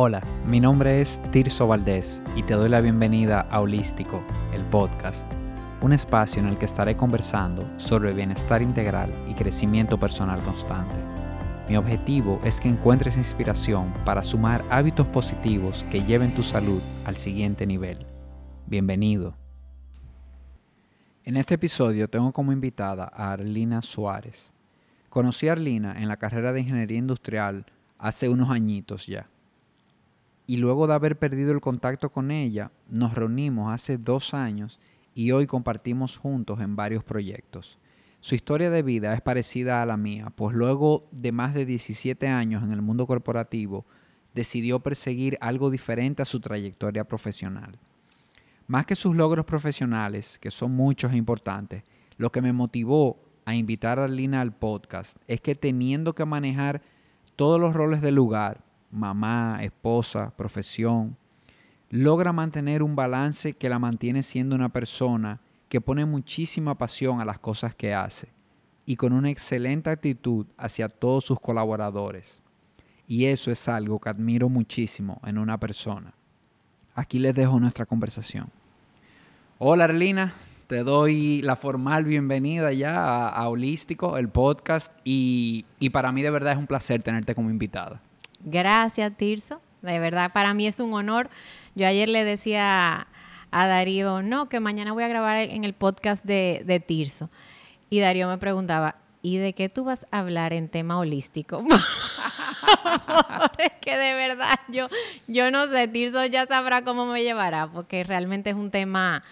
Hola, mi nombre es Tirso Valdés y te doy la bienvenida a Holístico, el podcast, un espacio en el que estaré conversando sobre bienestar integral y crecimiento personal constante. Mi objetivo es que encuentres inspiración para sumar hábitos positivos que lleven tu salud al siguiente nivel. Bienvenido. En este episodio tengo como invitada a Arlina Suárez. Conocí a Arlina en la carrera de Ingeniería Industrial hace unos añitos ya y luego de haber perdido el contacto con ella, nos reunimos hace dos años y hoy compartimos juntos en varios proyectos. Su historia de vida es parecida a la mía, pues luego de más de 17 años en el mundo corporativo, decidió perseguir algo diferente a su trayectoria profesional. Más que sus logros profesionales, que son muchos e importantes, lo que me motivó a invitar a Lina al podcast es que teniendo que manejar todos los roles del lugar, mamá, esposa, profesión, logra mantener un balance que la mantiene siendo una persona que pone muchísima pasión a las cosas que hace y con una excelente actitud hacia todos sus colaboradores. Y eso es algo que admiro muchísimo en una persona. Aquí les dejo nuestra conversación. Hola Arlina, te doy la formal bienvenida ya a, Holístico, el podcast, y, y para mí de verdad es un placer tenerte como invitada. Gracias, Tirso. De verdad, para mí es un honor. Yo ayer le decía a Darío, no, que mañana voy a grabar en el podcast de, Tirso. Y Darío me preguntaba, ¿y de qué tú vas a hablar en tema holístico? es que de verdad yo, yo no sé, Tirso ya sabrá cómo me llevará, porque realmente es un tema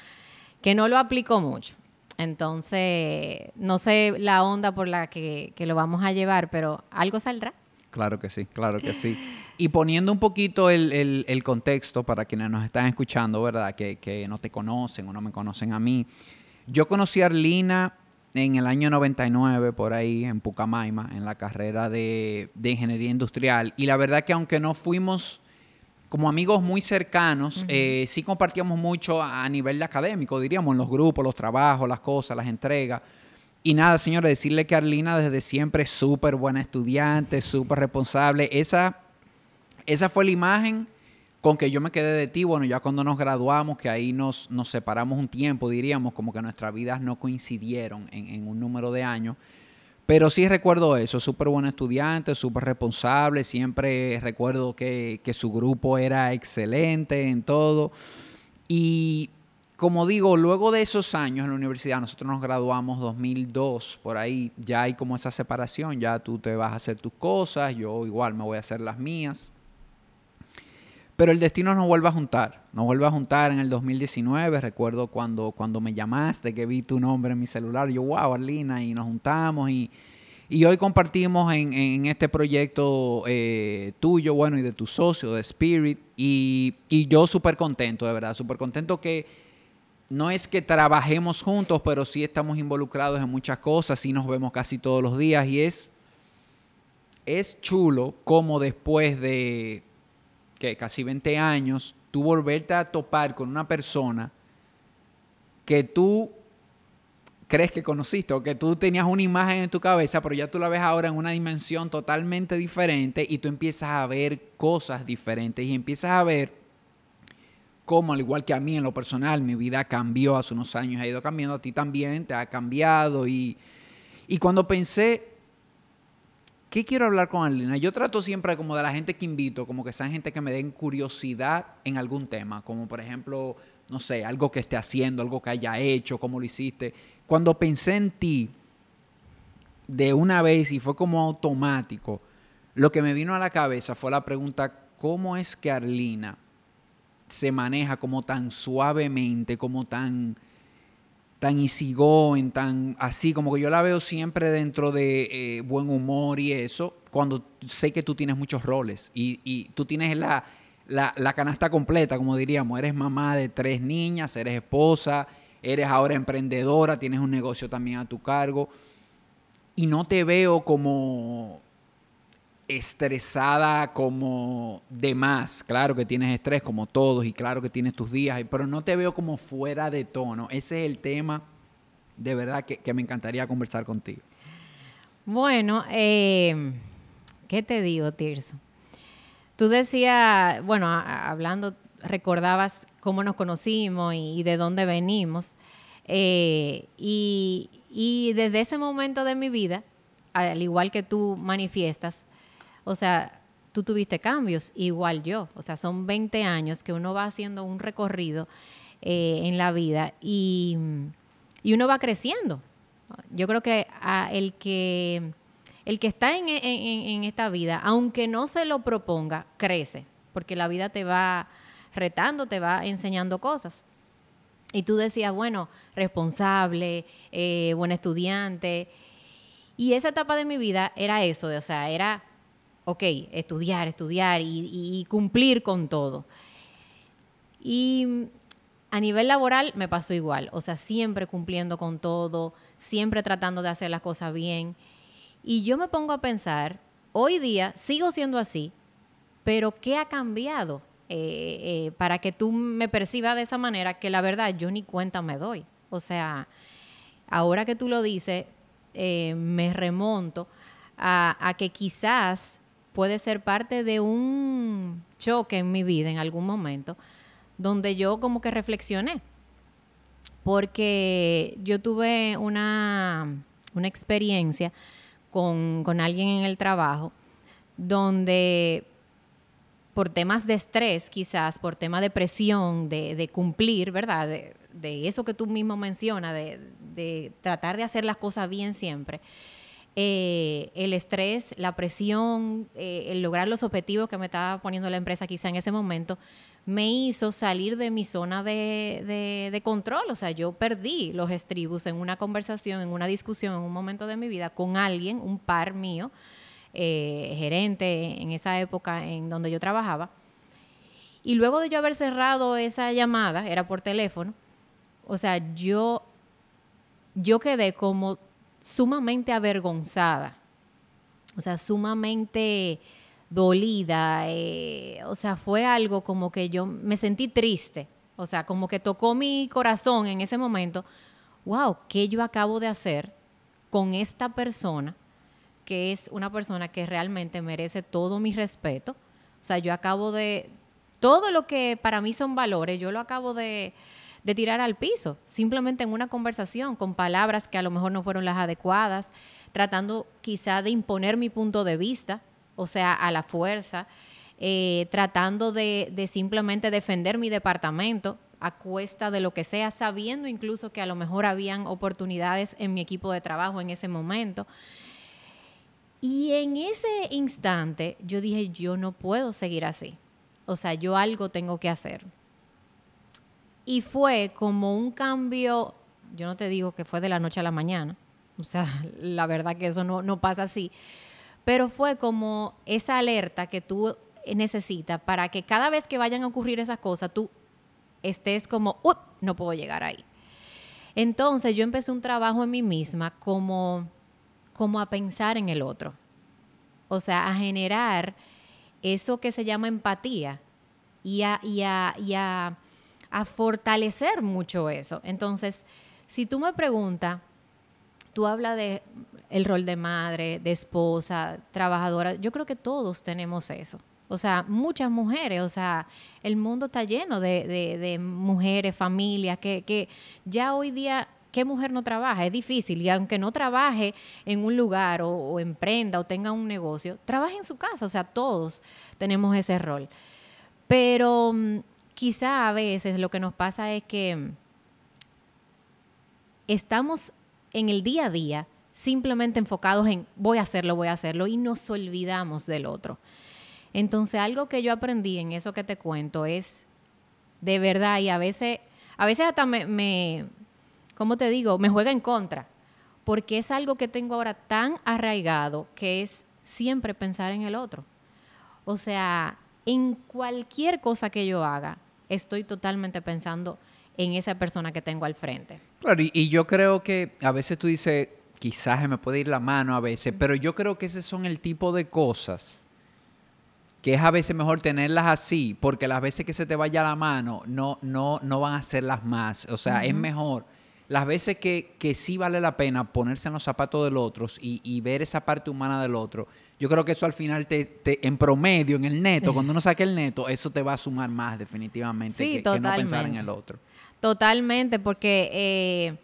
que no lo aplico mucho. Entonces, no sé la onda por la que, que lo vamos a llevar, pero algo saldrá. Claro que sí, claro que sí. Y poniendo un poquito el, contexto para quienes nos están escuchando, ¿verdad? Que, no te conocen o no me conocen a mí. Yo conocí a Arlina en el año 99, por ahí, en Pucamaima, en la carrera de, Ingeniería Industrial. Y la verdad que aunque no fuimos como amigos muy cercanos, eh, sí compartíamos mucho a nivel académico, diríamos, en los grupos, los trabajos, las cosas, las entregas. Y nada, señores, decirle que Arlina desde siempre es súper buena estudiante, súper responsable. Esa, esa fue la imagen con que yo me quedé de ti. Bueno, ya cuando nos graduamos, que ahí nos, nos separamos un tiempo, diríamos, como que nuestras vidas no coincidieron en, un número de años. Pero sí recuerdo eso, súper buena estudiante, súper responsable, siempre recuerdo que, que, su grupo era excelente en todo. Y como digo, luego de esos años en la universidad, nosotros nos graduamos 2002, por ahí ya hay como esa separación, ya tú te vas a hacer tus cosas, yo igual me voy a hacer las mías. Pero el destino nos vuelve a juntar, nos vuelve a juntar en el 2019, recuerdo cuando, cuando me llamaste, que vi tu nombre en mi celular, yo, wow, Arlina, y nos juntamos y, hoy compartimos en, este proyecto eh, tuyo, bueno, y de tu socio, de Spirit, y, y yo súper contento, de verdad, súper contento que no es que trabajemos juntos, pero sí estamos involucrados en muchas cosas, sí nos vemos casi todos los días y es, es chulo como después de que casi 20 años, tú volverte a topar con una persona que tú crees que conociste o que tú tenías una imagen en tu cabeza, pero ya tú la ves ahora en una dimensión totalmente diferente y tú empiezas a ver cosas diferentes y empiezas a ver como al igual que a mí en lo personal, mi vida cambió hace unos años, ha ido cambiando, a ti también te ha cambiado. Y, cuando pensé, ¿qué quiero hablar con Alina? Yo trato siempre como de la gente que invito, como que sean gente que me den curiosidad en algún tema, como por ejemplo, no sé, algo que esté haciendo, algo que haya hecho, cómo lo hiciste. Cuando pensé en ti de una vez y fue como automático, lo que me vino a la cabeza fue la pregunta, ¿cómo es que Arlina se maneja como tan suavemente, como tan tan easygoing, tan así, como que yo la veo siempre dentro de eh, buen humor y eso, cuando sé que tú tienes muchos roles y, tú tienes la, la, canasta completa, como diríamos, eres mamá de tres niñas, eres esposa, eres ahora emprendedora, tienes un negocio también a tu cargo y no te veo como estresada como de más. Claro que tienes estrés como todos y claro que tienes tus días, pero no te veo como fuera de tono. Ese es el tema de verdad que, me encantaría conversar contigo. Bueno, eh, ¿qué te digo, Tirso? Tú decías, bueno, hablando, recordabas cómo nos conocimos y, de dónde venimos. Eh, y desde ese momento de mi vida, al igual que tú manifiestas, o sea, tú tuviste cambios, igual yo. O sea, son 20 años que uno va haciendo un recorrido eh, en la vida y, uno va creciendo. Yo creo que el que el que está en, en, esta vida, aunque no se lo proponga, crece, porque la vida te va retando, te va enseñando cosas. Y tú decías, bueno, responsable, eh, buen estudiante. Y esa etapa de mi vida era eso, o sea, era, ok, estudiar, estudiar y cumplir con todo. Y a nivel laboral me pasó igual, o sea, siempre cumpliendo con todo, siempre tratando de hacer las cosas bien. Y yo me pongo a pensar, hoy día sigo siendo así, pero ¿qué ha cambiado eh, eh, para que tú me percibas de esa manera que la verdad yo ni cuenta me doy? O sea, ahora que tú lo dices, eh, me remonto a, a que quizás puede ser parte de un choque en mi vida en algún momento, donde yo como que reflexioné, porque yo tuve una, una experiencia con, alguien en el trabajo, donde por temas de estrés, quizás, por tema de presión, de, cumplir, ¿verdad? De, eso que tú mismo mencionas, de, tratar de hacer las cosas bien siempre. Eh, el estrés, la presión, eh, el lograr los objetivos que me estaba poniendo la empresa quizá en ese momento, me hizo salir de mi zona de, control. O sea, yo perdí los estribos en una conversación, en una discusión, en un momento de mi vida con alguien, un par mío, eh, gerente en esa época en donde yo trabajaba. Y luego de yo haber cerrado esa llamada, era por teléfono, o sea, yo, yo quedé como sumamente avergonzada, o sea, sumamente dolida, eh, o sea, fue algo como que yo me sentí triste, o sea, como que tocó mi corazón en ese momento, wow, ¿qué yo acabo de hacer con esta persona? que es una persona que realmente merece todo mi respeto. O sea, yo acabo de, todo lo que para mí son valores, yo lo acabo de, de tirar al piso, simplemente en una conversación, con palabras que a lo mejor no fueron las adecuadas, tratando quizá de imponer mi punto de vista, o sea, a la fuerza, eh, tratando de, simplemente defender mi departamento a cuesta de lo que sea, sabiendo incluso que a lo mejor habían oportunidades en mi equipo de trabajo en ese momento. Y en ese instante yo dije, yo no puedo seguir así. O sea, yo algo tengo que hacer. Y fue como un cambio, yo no te digo que fue de la noche a la mañana, o sea, la verdad que eso no, no pasa así, pero fue como esa alerta que tú necesitas para que cada vez que vayan a ocurrir esas cosas, tú estés como, no puedo llegar ahí. Entonces yo empecé un trabajo en mí misma como, como a pensar en el otro. O sea, a generar eso que se llama empatía y a, y a fortalecer mucho eso. Entonces, si tú me preguntas, tú hablas de el rol de madre, de esposa, trabajadora. Yo creo que todos tenemos eso. O sea, muchas mujeres, o sea, el mundo está lleno de, mujeres, familias, que, ya hoy día, ¿qué mujer no trabaja? Es difícil. Y aunque no trabaje en un lugar o, emprenda o tenga un negocio, trabaja en su casa. O sea, todos tenemos ese rol. Pero mm, quizá a veces lo que nos pasa es que estamos en el día a día simplemente enfocados en voy a hacerlo, voy a hacerlo y nos olvidamos del otro. Entonces, algo que yo aprendí en eso que te cuento es de verdad y a veces, a veces hasta me, me ¿cómo te digo? Me juega en contra, porque es algo que tengo ahora tan arraigado que es siempre pensar en el otro. O sea, en cualquier cosa que yo haga, estoy totalmente pensando en esa persona que tengo al frente. Claro, y, yo creo que a veces tú dices, quizás se me puede ir la mano a veces, pero yo creo que ese son el tipo de cosas que es a veces mejor tenerlas así, porque las veces que se te vaya la mano no, no, no van a ser las más. O sea, es mejor las veces que, que sí vale la pena ponerse en los zapatos del otro y, y ver esa parte humana del otro, yo creo que eso al final, te, te, en promedio, en el neto, cuando uno saque el neto, eso te va a sumar más definitivamente Sí, que, que no pensar en el otro. Totalmente, porque eh,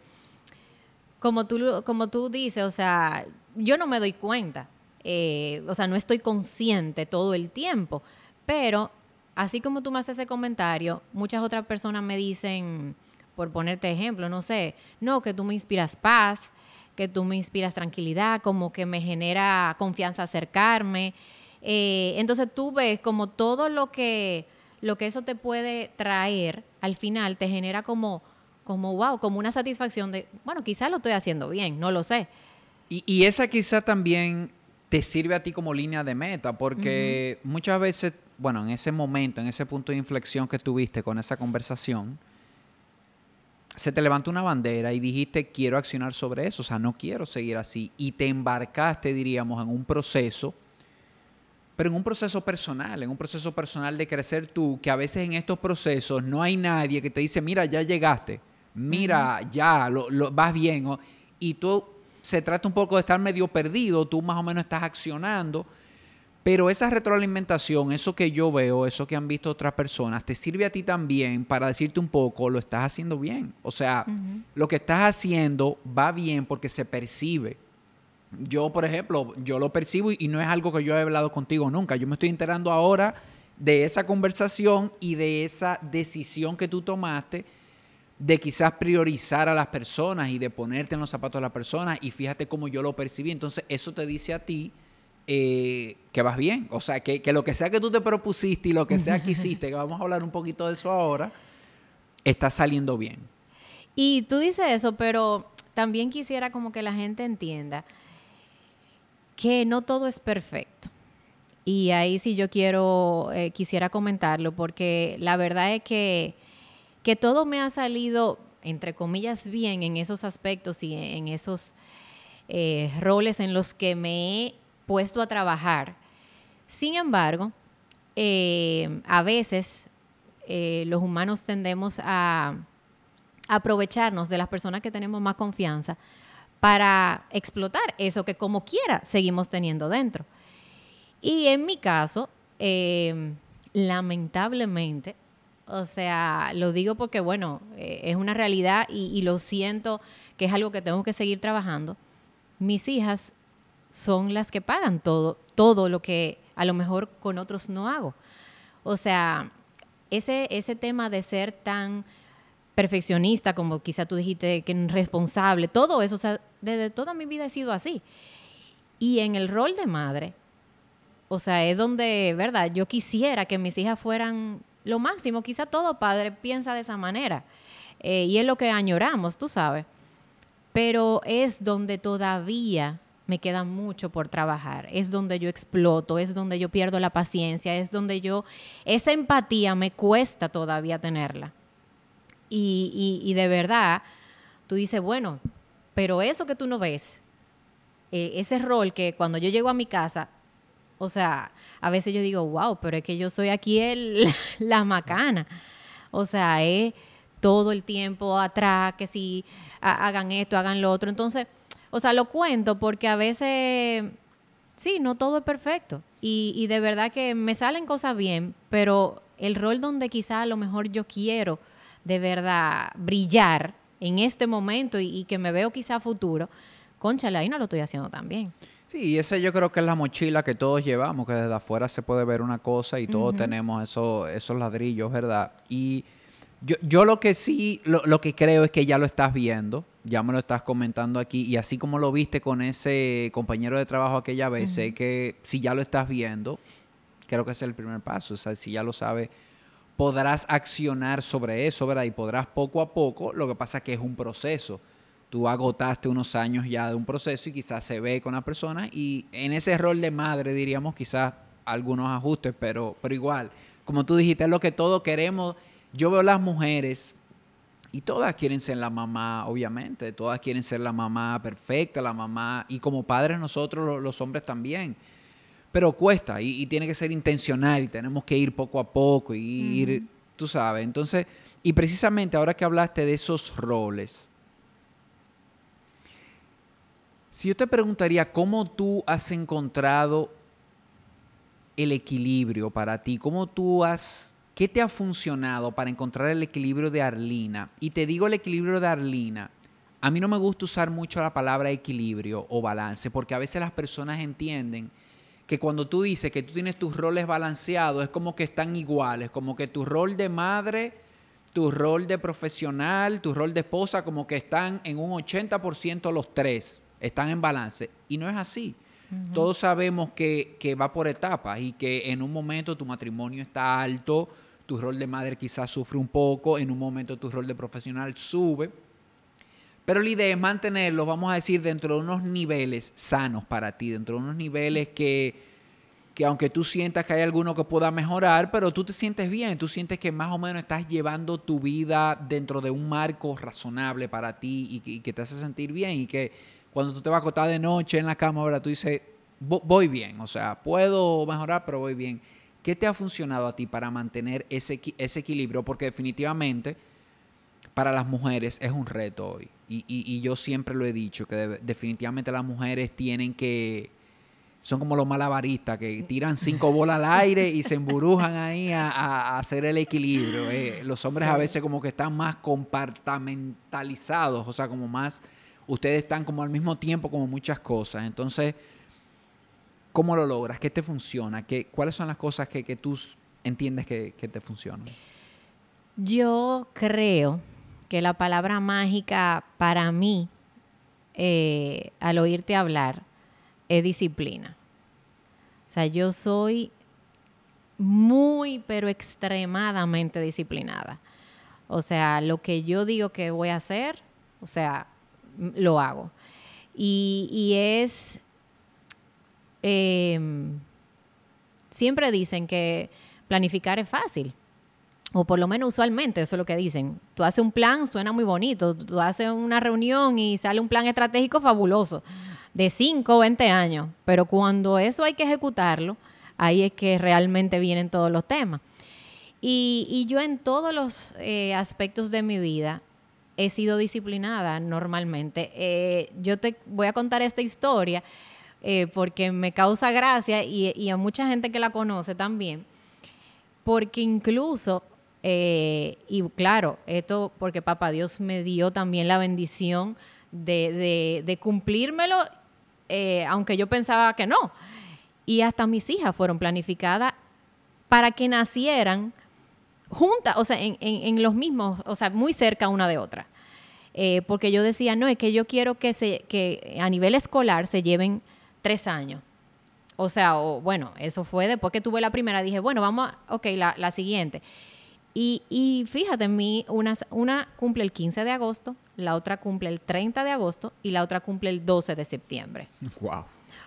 como, tú, como tú dices, o sea, yo no me doy cuenta, eh, o sea, no estoy consciente todo el tiempo, pero así como tú me haces ese comentario, muchas otras personas me dicen, por ponerte ejemplo, no sé, no, que tú me inspiras paz, que tú me inspiras tranquilidad, como que me genera confianza acercarme. Eh, entonces tú ves como todo lo que, lo que eso te puede traer, al final te genera como, como wow, como una satisfacción de, bueno, quizás lo estoy haciendo bien, no lo sé. Y, y esa quizá también te sirve a ti como línea de meta, porque muchas veces, bueno, en ese momento, en ese punto de inflexión que tuviste con esa conversación, se te levantó una bandera y dijiste, quiero accionar sobre eso, o sea, no quiero seguir así. Y te embarcaste, diríamos, en un proceso, pero en un proceso personal, en un proceso personal de crecer tú, que a veces en estos procesos no hay nadie que te dice, mira, ya llegaste, mira, ya, lo, lo- vas bien. o- y tú se trata un poco de estar medio perdido, tú más o menos estás accionando, pero esa retroalimentación, eso que yo veo, eso que han visto otras personas, te sirve a ti también para decirte un poco, lo estás haciendo bien. O sea, lo que estás haciendo va bien porque se percibe. Yo, por ejemplo, yo lo percibo y, y no es algo que yo he hablado contigo nunca. Yo me estoy enterando ahora de esa conversación y de esa decisión que tú tomaste de quizás priorizar a las personas y de ponerte en los zapatos de las personas y fíjate cómo yo lo percibí. Entonces, eso te dice a ti eh, que vas bien. O sea, que, que lo que sea que tú te propusiste y lo que sea que hiciste, que vamos a hablar un poquito de eso ahora, está saliendo bien. Y tú dices eso, pero también quisiera como que la gente entienda que no todo es perfecto. Y ahí sí yo quiero, eh, quisiera comentarlo, porque la verdad es que, que todo me ha salido, entre comillas, bien en esos aspectos y en esos eh, roles en los que me he puesto a trabajar. Sin embargo, eh, a veces eh, los humanos tendemos a aprovecharnos de las personas que tenemos más confianza para explotar eso que como quiera seguimos teniendo dentro. Y en mi caso, eh, lamentablemente, o sea, lo digo porque, bueno, eh, es una realidad y, y lo siento que es algo que tengo que seguir trabajando. Mis hijas son las que pagan todo, todo lo que a lo mejor con otros no hago. O sea, ese, ese tema de ser tan perfeccionista, como quizá tú dijiste, que responsable, todo eso, o sea, desde toda mi vida he sido así. Y en el rol de madre, o sea, es donde, ¿verdad? Yo quisiera que mis hijas fueran lo máximo. Quizá todo padre piensa de esa manera. Eh, y es lo que añoramos, tú sabes. Pero es donde todavía me queda mucho por trabajar. Es donde yo exploto, es donde yo pierdo la paciencia, es donde yo... Esa empatía me cuesta todavía tenerla. Y, y- de verdad, tú dices, bueno, pero eso que tú no ves, eh, ese rol que cuando yo llego a mi casa, o sea, a veces yo digo, wow, pero es que yo soy aquí el, la macana. O sea, es todo el tiempo atrás, que si ha- hagan esto, hagan lo otro. Entonces, o sea, lo cuento porque a veces, sí, no todo es perfecto. Y, y de verdad que me salen cosas bien, pero el rol donde quizá a lo mejor yo quiero de verdad brillar en este momento y, y que me veo quizá a futuro, conchale, ahí no lo estoy haciendo tan bien. Sí, y esa yo creo que es la mochila que todos llevamos, que desde afuera se puede ver una cosa y todos tenemos eso- esos ladrillos, ¿verdad? Y yo, yo lo que sí, lo, lo que creo es que ya lo estás viendo, ya me lo estás comentando aquí, y así como lo viste con ese compañero de trabajo aquella vez, sé que si ya lo estás viendo, creo que ese es el primer paso, o sea, si ya lo sabes, podrás accionar sobre eso, ¿verdad? Y podrás poco a poco, lo que pasa es que es un proceso. Tú agotaste unos años ya de un proceso y quizás se ve con las personas y en ese rol de madre diríamos quizás algunos ajustes, pero, pero igual, como tú dijiste, es lo que todos queremos. Yo veo las mujeres y todas quieren ser la mamá, obviamente, todas quieren ser la mamá perfecta, la mamá, y como padres nosotros lo- los hombres también pero cuesta y, y tiene que ser intencional y tenemos que ir poco a poco y ir, tú sabes. Entonces, y precisamente ahora que hablaste de esos roles, Si yo te preguntaría cómo tú has encontrado el equilibrio para ti, cómo tú has, qué te ha funcionado para encontrar el equilibrio de Arlina. Y te digo el equilibrio de Arlina. A mí no me gusta usar mucho la palabra equilibrio o balance, porque a veces las personas entienden que cuando tú dices que tú tienes tus roles balanceados, es como que están iguales, como que tu rol de madre, tu rol de profesional, tu rol de esposa, como que están en un 80% los tres, están en balance. Y no es así. Todos sabemos que, que, va por etapas y que en un momento tu matrimonio está alto, tu rol de madre quizás sufre un poco, en un momento tu rol de profesional sube. Pero la idea es mantenerlo, vamos a decir, dentro de unos niveles sanos para ti, dentro de unos niveles que, que aunque tú sientas que hay alguno que pueda mejorar, pero tú te sientes bien, tú sientes que más o menos estás llevando tu vida dentro de un marco razonable para ti y que te hace sentir bien y que cuando tú te vas a acostar de noche en la cama, ahora tú dices, voy bien, o sea, puedo mejorar, pero voy bien. ¿Qué te ha funcionado a ti para mantener ese, ese equilibrio? Porque definitivamente para las mujeres es un reto hoy. Y, yo siempre lo he dicho, que definitivamente las mujeres tienen que... Son como los malabaristas que tiran cinco bolas al aire y se emburujan ahí a, hacer el equilibrio. Eh. Los hombres a veces como que están más compartamentalizados, o sea, como más ustedes están como al mismo tiempo como muchas cosas. Entonces, ¿cómo lo logras? ¿Qué te funciona? ¿Qué, ¿Cuáles son las cosas que, tú entiendes que, te funcionan? Yo creo que la palabra mágica para mí, eh, al oírte hablar, es disciplina. O sea, yo soy muy, pero extremadamente disciplinada. O sea, lo que yo digo que voy a hacer, o sea, lo hago. Y, es, em, siempre dicen que planificar es fácil. O por lo menos usualmente eso es lo que dicen. Tú haces un plan, suena muy bonito. Tú haces una reunión y sale un plan estratégico fabuloso de 5 o 20 años. Pero cuando eso hay que ejecutarlo, ahí es que realmente vienen todos los temas. Y, yo en todos los eh, aspectos de mi vida he sido disciplinada normalmente. Eh, yo te voy a contar esta historia eh, porque me causa gracia y, a mucha gente que la conoce también, porque incluso, eh, y claro, esto porque Papá Dios me dio también la bendición de, de cumplírmelo, aunque yo pensaba que no. Y hasta mis hijas fueron planificadas para que nacieran juntas, o sea, en, los mismos, o sea, muy cerca una de otra. Eh, porque yo decía, no, es que yo quiero que, se, que a nivel escolar se lleven tres años. O sea, o, bueno, eso fue después que tuve la primera, dije, bueno, vamos a, ok, la, siguiente. Y, y, fíjate, mi, una, una cumple el 15 de agosto, la otra cumple el 30 de agosto y la otra cumple el 12 de septiembre. Wow.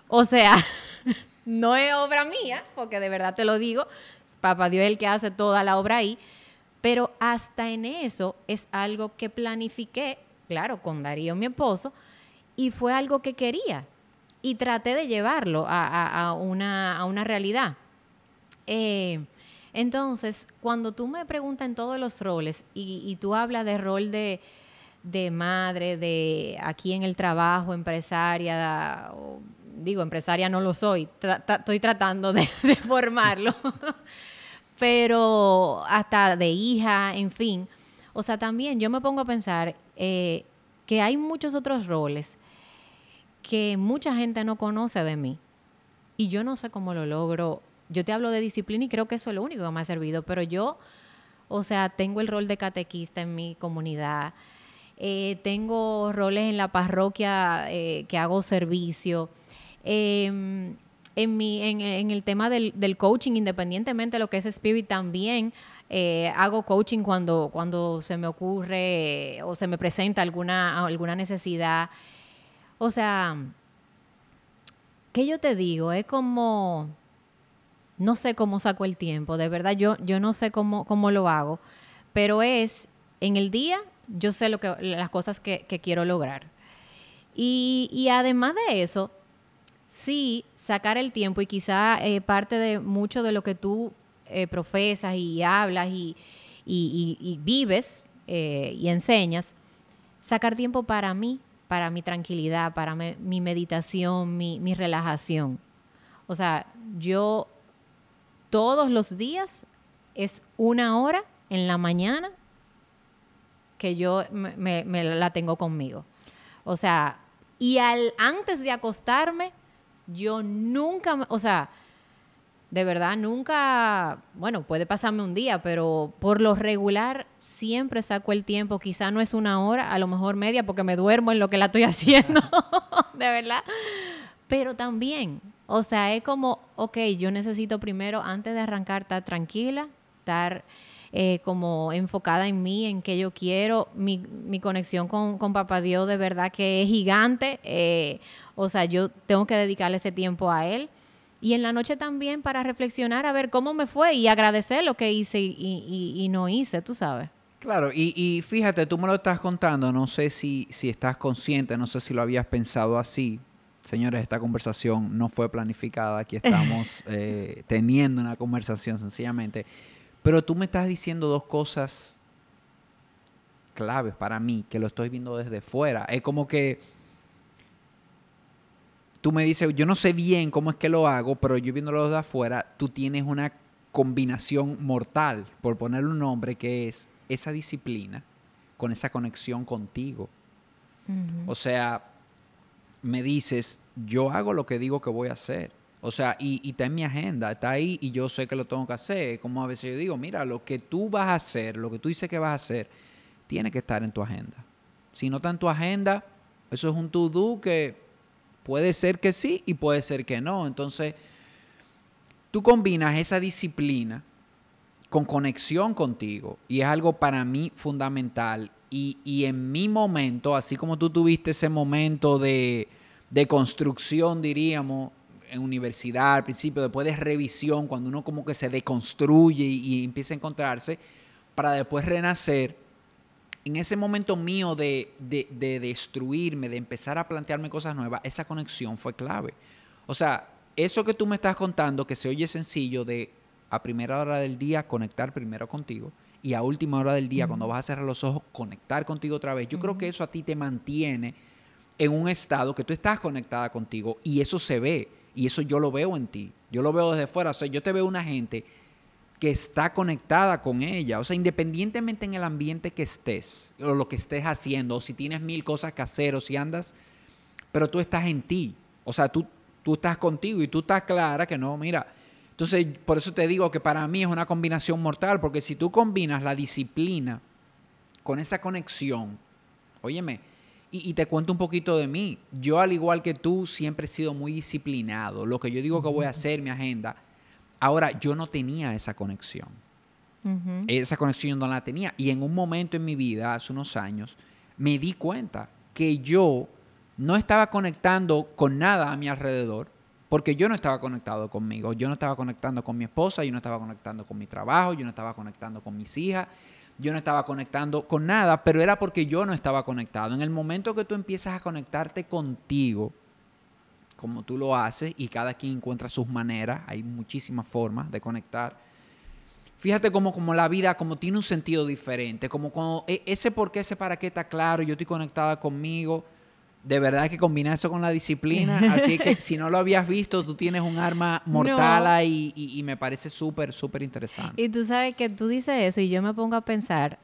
O sea, no es obra mía, porque de verdad te lo digo, Papá Dios es el que hace toda la obra ahí, pero hasta en eso es algo que planifiqué, claro, con Darío, mi esposo, y fue algo que quería. Y traté de llevarlo a, una, realidad. Eh, entonces, cuando tú me preguntas en todos los roles y, tú hablas de rol de, madre, de aquí en el trabajo, empresaria, digo, empresaria no lo soy, estoy tratando de formarlo. pero hasta de hija, en fin. O sea, también yo me pongo a pensar eh, que hay muchos otros roles que mucha gente no conoce de mí. Y yo no sé cómo lo logro. Yo te hablo de disciplina y creo que eso es lo único que me ha servido, pero yo, o sea, tengo el rol de catequista en mi comunidad, eh, tengo roles en la parroquia eh, que hago servicio. Eh, en, mi, en, el tema del, coaching, independientemente de lo que es Spirit, también eh, hago coaching cuando, cuando se me ocurre o se me presenta alguna, alguna necesidad. O sea, ¿qué yo te digo? Es como, no sé cómo saco el tiempo, de verdad yo, yo no sé cómo, cómo lo hago, pero es en el día, yo sé lo que, las cosas que, quiero lograr. Y, y además de eso, sí sacar el tiempo y quizá eh, parte de mucho de lo que tú eh, profesas y hablas y, vives eh, y enseñas, sacar tiempo para mí, para mi tranquilidad, para mi meditación, mi, mi relajación. O sea, yo todos los días es una hora en la mañana que yo me, la tengo conmigo. O sea, y al antes de acostarme, yo nunca, o sea, de verdad nunca, bueno, puede pasarme un día, pero por lo regular siempre saco el tiempo, quizá no es una hora, a lo mejor media porque me duermo en lo que la estoy haciendo, de verdad. Pero también, o sea, es como, ok, yo necesito primero, antes de arrancar, estar tranquila, estar eh, como enfocada en mí, en qué yo quiero. Mi, mi conexión con, con, Papá Dios de verdad que es gigante. Eh, o sea, yo tengo que dedicarle ese tiempo a Él. Y en la noche también para reflexionar a ver cómo me fue y agradecer lo que hice y, y, no hice, tú sabes. Claro, y, y, fíjate, tú me lo estás contando, no sé si, si estás consciente, no sé si lo habías pensado así, Señores, esta conversación no fue planificada, aquí estamos eh, teniendo una conversación sencillamente, pero tú me estás diciendo dos cosas claves para mí, que lo estoy viendo desde fuera. Es como que tú me dices, yo no sé bien cómo es que lo hago, pero yo viéndolo desde afuera, tú tienes una combinación mortal, por ponerle un nombre, que es esa disciplina con esa conexión contigo. O sea, me dices, yo hago lo que digo que voy a hacer. O sea, y, está en mi agenda, está ahí y yo sé que lo tengo que hacer. Como a veces yo digo, mira, lo que tú vas a hacer, lo que tú dices que vas a hacer, tiene que estar en tu agenda. Si no está en tu agenda, eso es un to-do que puede ser que sí y puede ser que no. Entonces, tú combinas esa disciplina con conexión contigo y es algo para mí fundamental y, en mi momento, así como tú tuviste ese momento de, construcción, diríamos, en universidad al principio, después de revisión, cuando uno como que se deconstruye y, empieza a encontrarse, para después renacer, en ese momento mío de, de, destruirme, de empezar a plantearme cosas nuevas, esa conexión fue clave. O sea, eso que tú me estás contando, que se oye sencillo de a primera hora del día conectar primero contigo, y a última hora del día, cuando vas a cerrar los ojos, conectar contigo otra vez. Yo creo que eso a ti te mantiene en un estado que tú estás conectada contigo y eso se ve y eso yo lo veo en ti. Yo lo veo desde fuera. O sea, yo te veo una gente que está conectada con ella. O sea, independientemente en el ambiente que estés o lo que estés haciendo, o si tienes mil cosas que hacer o si andas, pero tú estás en ti. O sea, tú, tú estás contigo y tú estás clara que no, mira, entonces, por eso te digo que para mí es una combinación mortal, porque si tú combinas la disciplina con esa conexión, óyeme, y, te cuento un poquito de mí. Yo, al igual que tú, siempre he sido muy disciplinado. Lo que yo digo que voy a hacer, mi agenda. Ahora, yo no tenía esa conexión. Esa conexión no la tenía. Y en un momento en mi vida, hace unos años, me di cuenta que yo no estaba conectando con nada a mi alrededor porque yo no estaba conectado conmigo, yo no estaba conectando con mi esposa, yo no estaba conectando con mi trabajo, yo no estaba conectando con mis hijas, yo no estaba conectando con nada, pero era porque yo no estaba conectado. En el momento que tú empiezas a conectarte contigo, como tú lo haces, y cada quien encuentra sus maneras, hay muchísimas formas de conectar. Fíjate cómo como la vida como tiene un sentido diferente, como cuando e, ese por qué, ese para qué está claro, yo estoy conectada conmigo, de verdad que combina eso con la disciplina. Así que si no lo habías visto, tú tienes un arma mortal ahí y, me parece súper, súper interesante. Y tú sabes que tú dices eso y yo me pongo a pensar,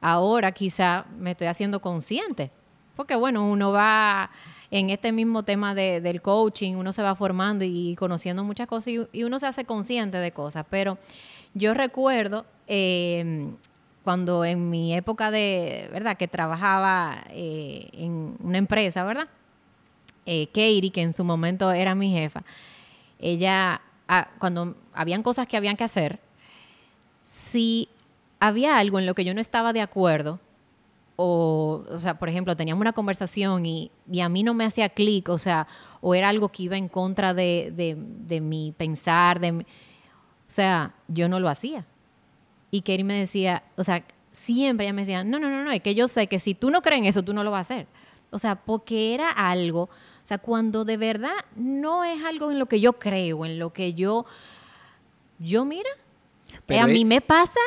ahora quizá me estoy haciendo consciente. Porque bueno, uno va en este mismo tema del coaching, uno se va formando y conociendo muchas cosas y, uno se hace consciente de cosas. Pero yo recuerdo... Eh, cuando en mi época de, ¿verdad? Que trabajaba eh, en una empresa, ¿verdad? Eh, Katie, que en su momento era mi jefa, ella, ah, cuando habían cosas que habían que hacer, si había algo en lo que yo no estaba de acuerdo, o, o sea, por ejemplo, teníamos una conversación y, a mí no me hacía clic, o sea, o era algo que iba en contra de, de, mi pensar, de o sea, yo no lo hacía. Y Katie me decía, o sea, siempre ella me decía, no, no, no, no, es que yo sé que si tú no crees en eso, tú no lo vas a hacer. O sea, porque era algo, o sea, cuando de verdad no es algo en lo que yo creo, en lo que yo, yo mira, eh, a mí me pasa.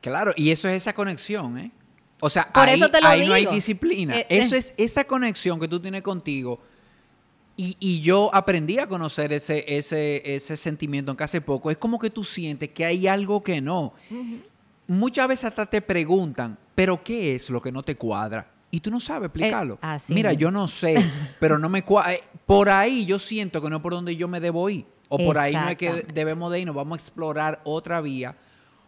Claro, y eso es esa conexión, ¿eh? O sea, Por ahí, eso te lo ahí no hay disciplina. Eh, eso eh. es esa conexión que tú tienes contigo. Y, y yo aprendí a conocer ese, ese, ese sentimiento en que hace poco. Es como que tú sientes que hay algo que no. Muchas veces hasta te preguntan, ¿pero qué es lo que no te cuadra? Y tú no sabes explicarlo. así Mira, yo no sé, pero no me cuadra. Por ahí yo siento que no es por donde yo me debo ir. O por ahí no es que debemos de irnos. Vamos a explorar otra vía.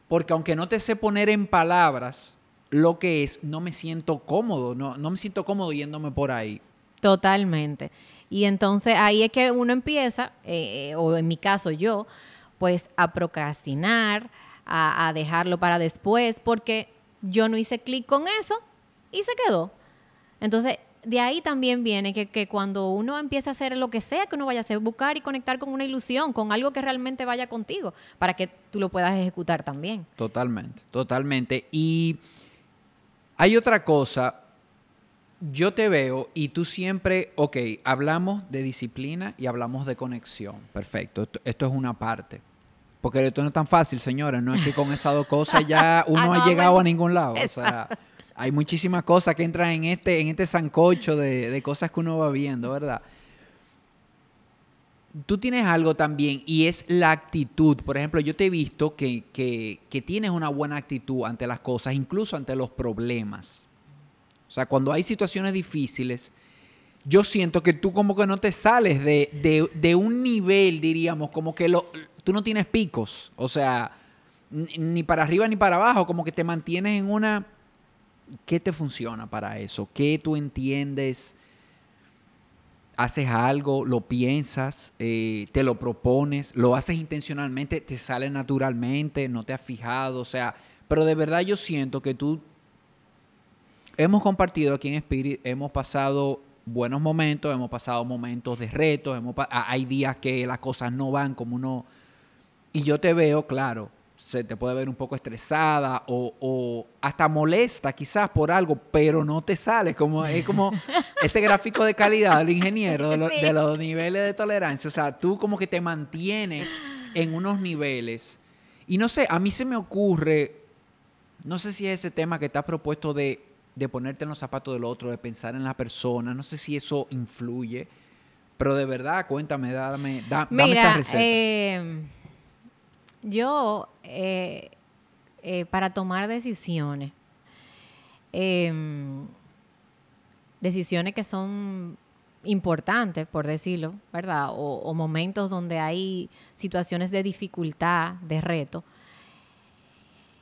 Porque aunque no te sé poner en palabras lo que es, no me siento cómodo. No, no me siento cómodo yéndome por ahí. Totalmente. Y entonces ahí es que uno empieza, eh, eh, o en mi caso yo, pues a procrastinar, a, dejarlo para después, porque yo no hice clic con eso y se quedó. Entonces, de ahí también viene que, que cuando uno empieza a hacer lo que sea que uno vaya a hacer, buscar y conectar con una ilusión, con algo que realmente vaya contigo, para que tú lo puedas ejecutar también. Totalmente, totalmente. Y hay otra cosa. Yo te veo y tú siempre, ok, hablamos de disciplina y hablamos de conexión. Perfecto, esto es una parte. Porque esto no es tan fácil, señores. No es que con esas dos cosas ya uno Ah, ha no, llegado bueno. a ningún lado. O sea, hay muchísimas cosas que entran en este, en este sancocho de, de cosas que uno va viendo, ¿verdad? Tú tienes algo también y es la actitud. Por ejemplo, yo te he visto que, que- que tienes una buena actitud ante las cosas, incluso ante los problemas. O sea, cuando hay situaciones difíciles, yo siento que tú como que no te sales de, de- de un nivel, diríamos, como que lo, tú no tienes picos. O sea, ni, para arriba ni para abajo, como que te mantienes en una... ¿Qué te funciona para eso? ¿Qué tú entiendes? haces algo, lo piensas, eh, te lo propones, lo haces intencionalmente, te sale naturalmente, no te has fijado, o sea, pero de verdad yo siento que tú hemos compartido aquí en Spirit, hemos pasado buenos momentos, hemos pasado momentos de retos, hemos hay días que las cosas no van como uno... Y yo te veo, claro, se te puede ver un poco estresada o, o hasta molesta quizás por algo, pero no te sale. Como, es como ese gráfico de calidad del ingeniero, de, lo- Sí. de los niveles de tolerancia. O sea, tú como que te mantienes en unos niveles. Y no sé, a mí se me ocurre, no sé si es ese tema que te has propuesto de, de ponerte en los zapatos del otro, de pensar en la persona, no sé si eso influye, pero de verdad, cuéntame, dame, da- dame esa receta. eh, yo eh, eh, para tomar decisiones, em, decisiones que son importantes, por decirlo, ¿verdad? O, momentos donde hay situaciones de dificultad, de reto,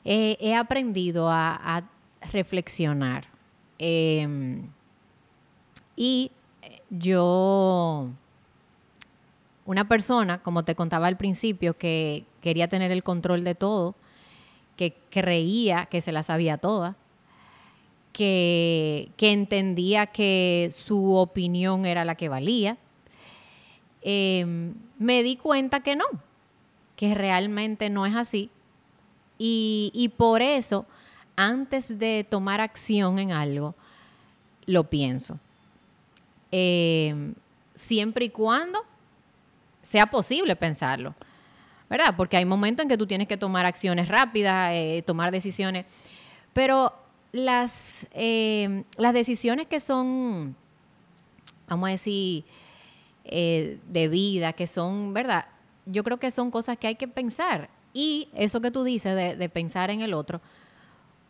eh, he aprendido a, a reflexionar. Em, y yo una persona, como te contaba al principio, que quería tener el control de todo, que creía que se la sabía toda, que, entendía que su opinión era la que valía, eh, me di cuenta que no, que realmente no es así. Y, por eso, antes de tomar acción en algo, lo pienso. Eh, siempre y cuando sea posible pensarlo, ¿verdad? Porque hay momentos en que tú tienes que tomar acciones rápidas, eh, tomar decisiones, pero las, eh, las decisiones que son, vamos a decir, eh, de vida, que son, ¿verdad? Yo creo que son cosas que hay que pensar. Y eso que tú dices de, pensar en el otro,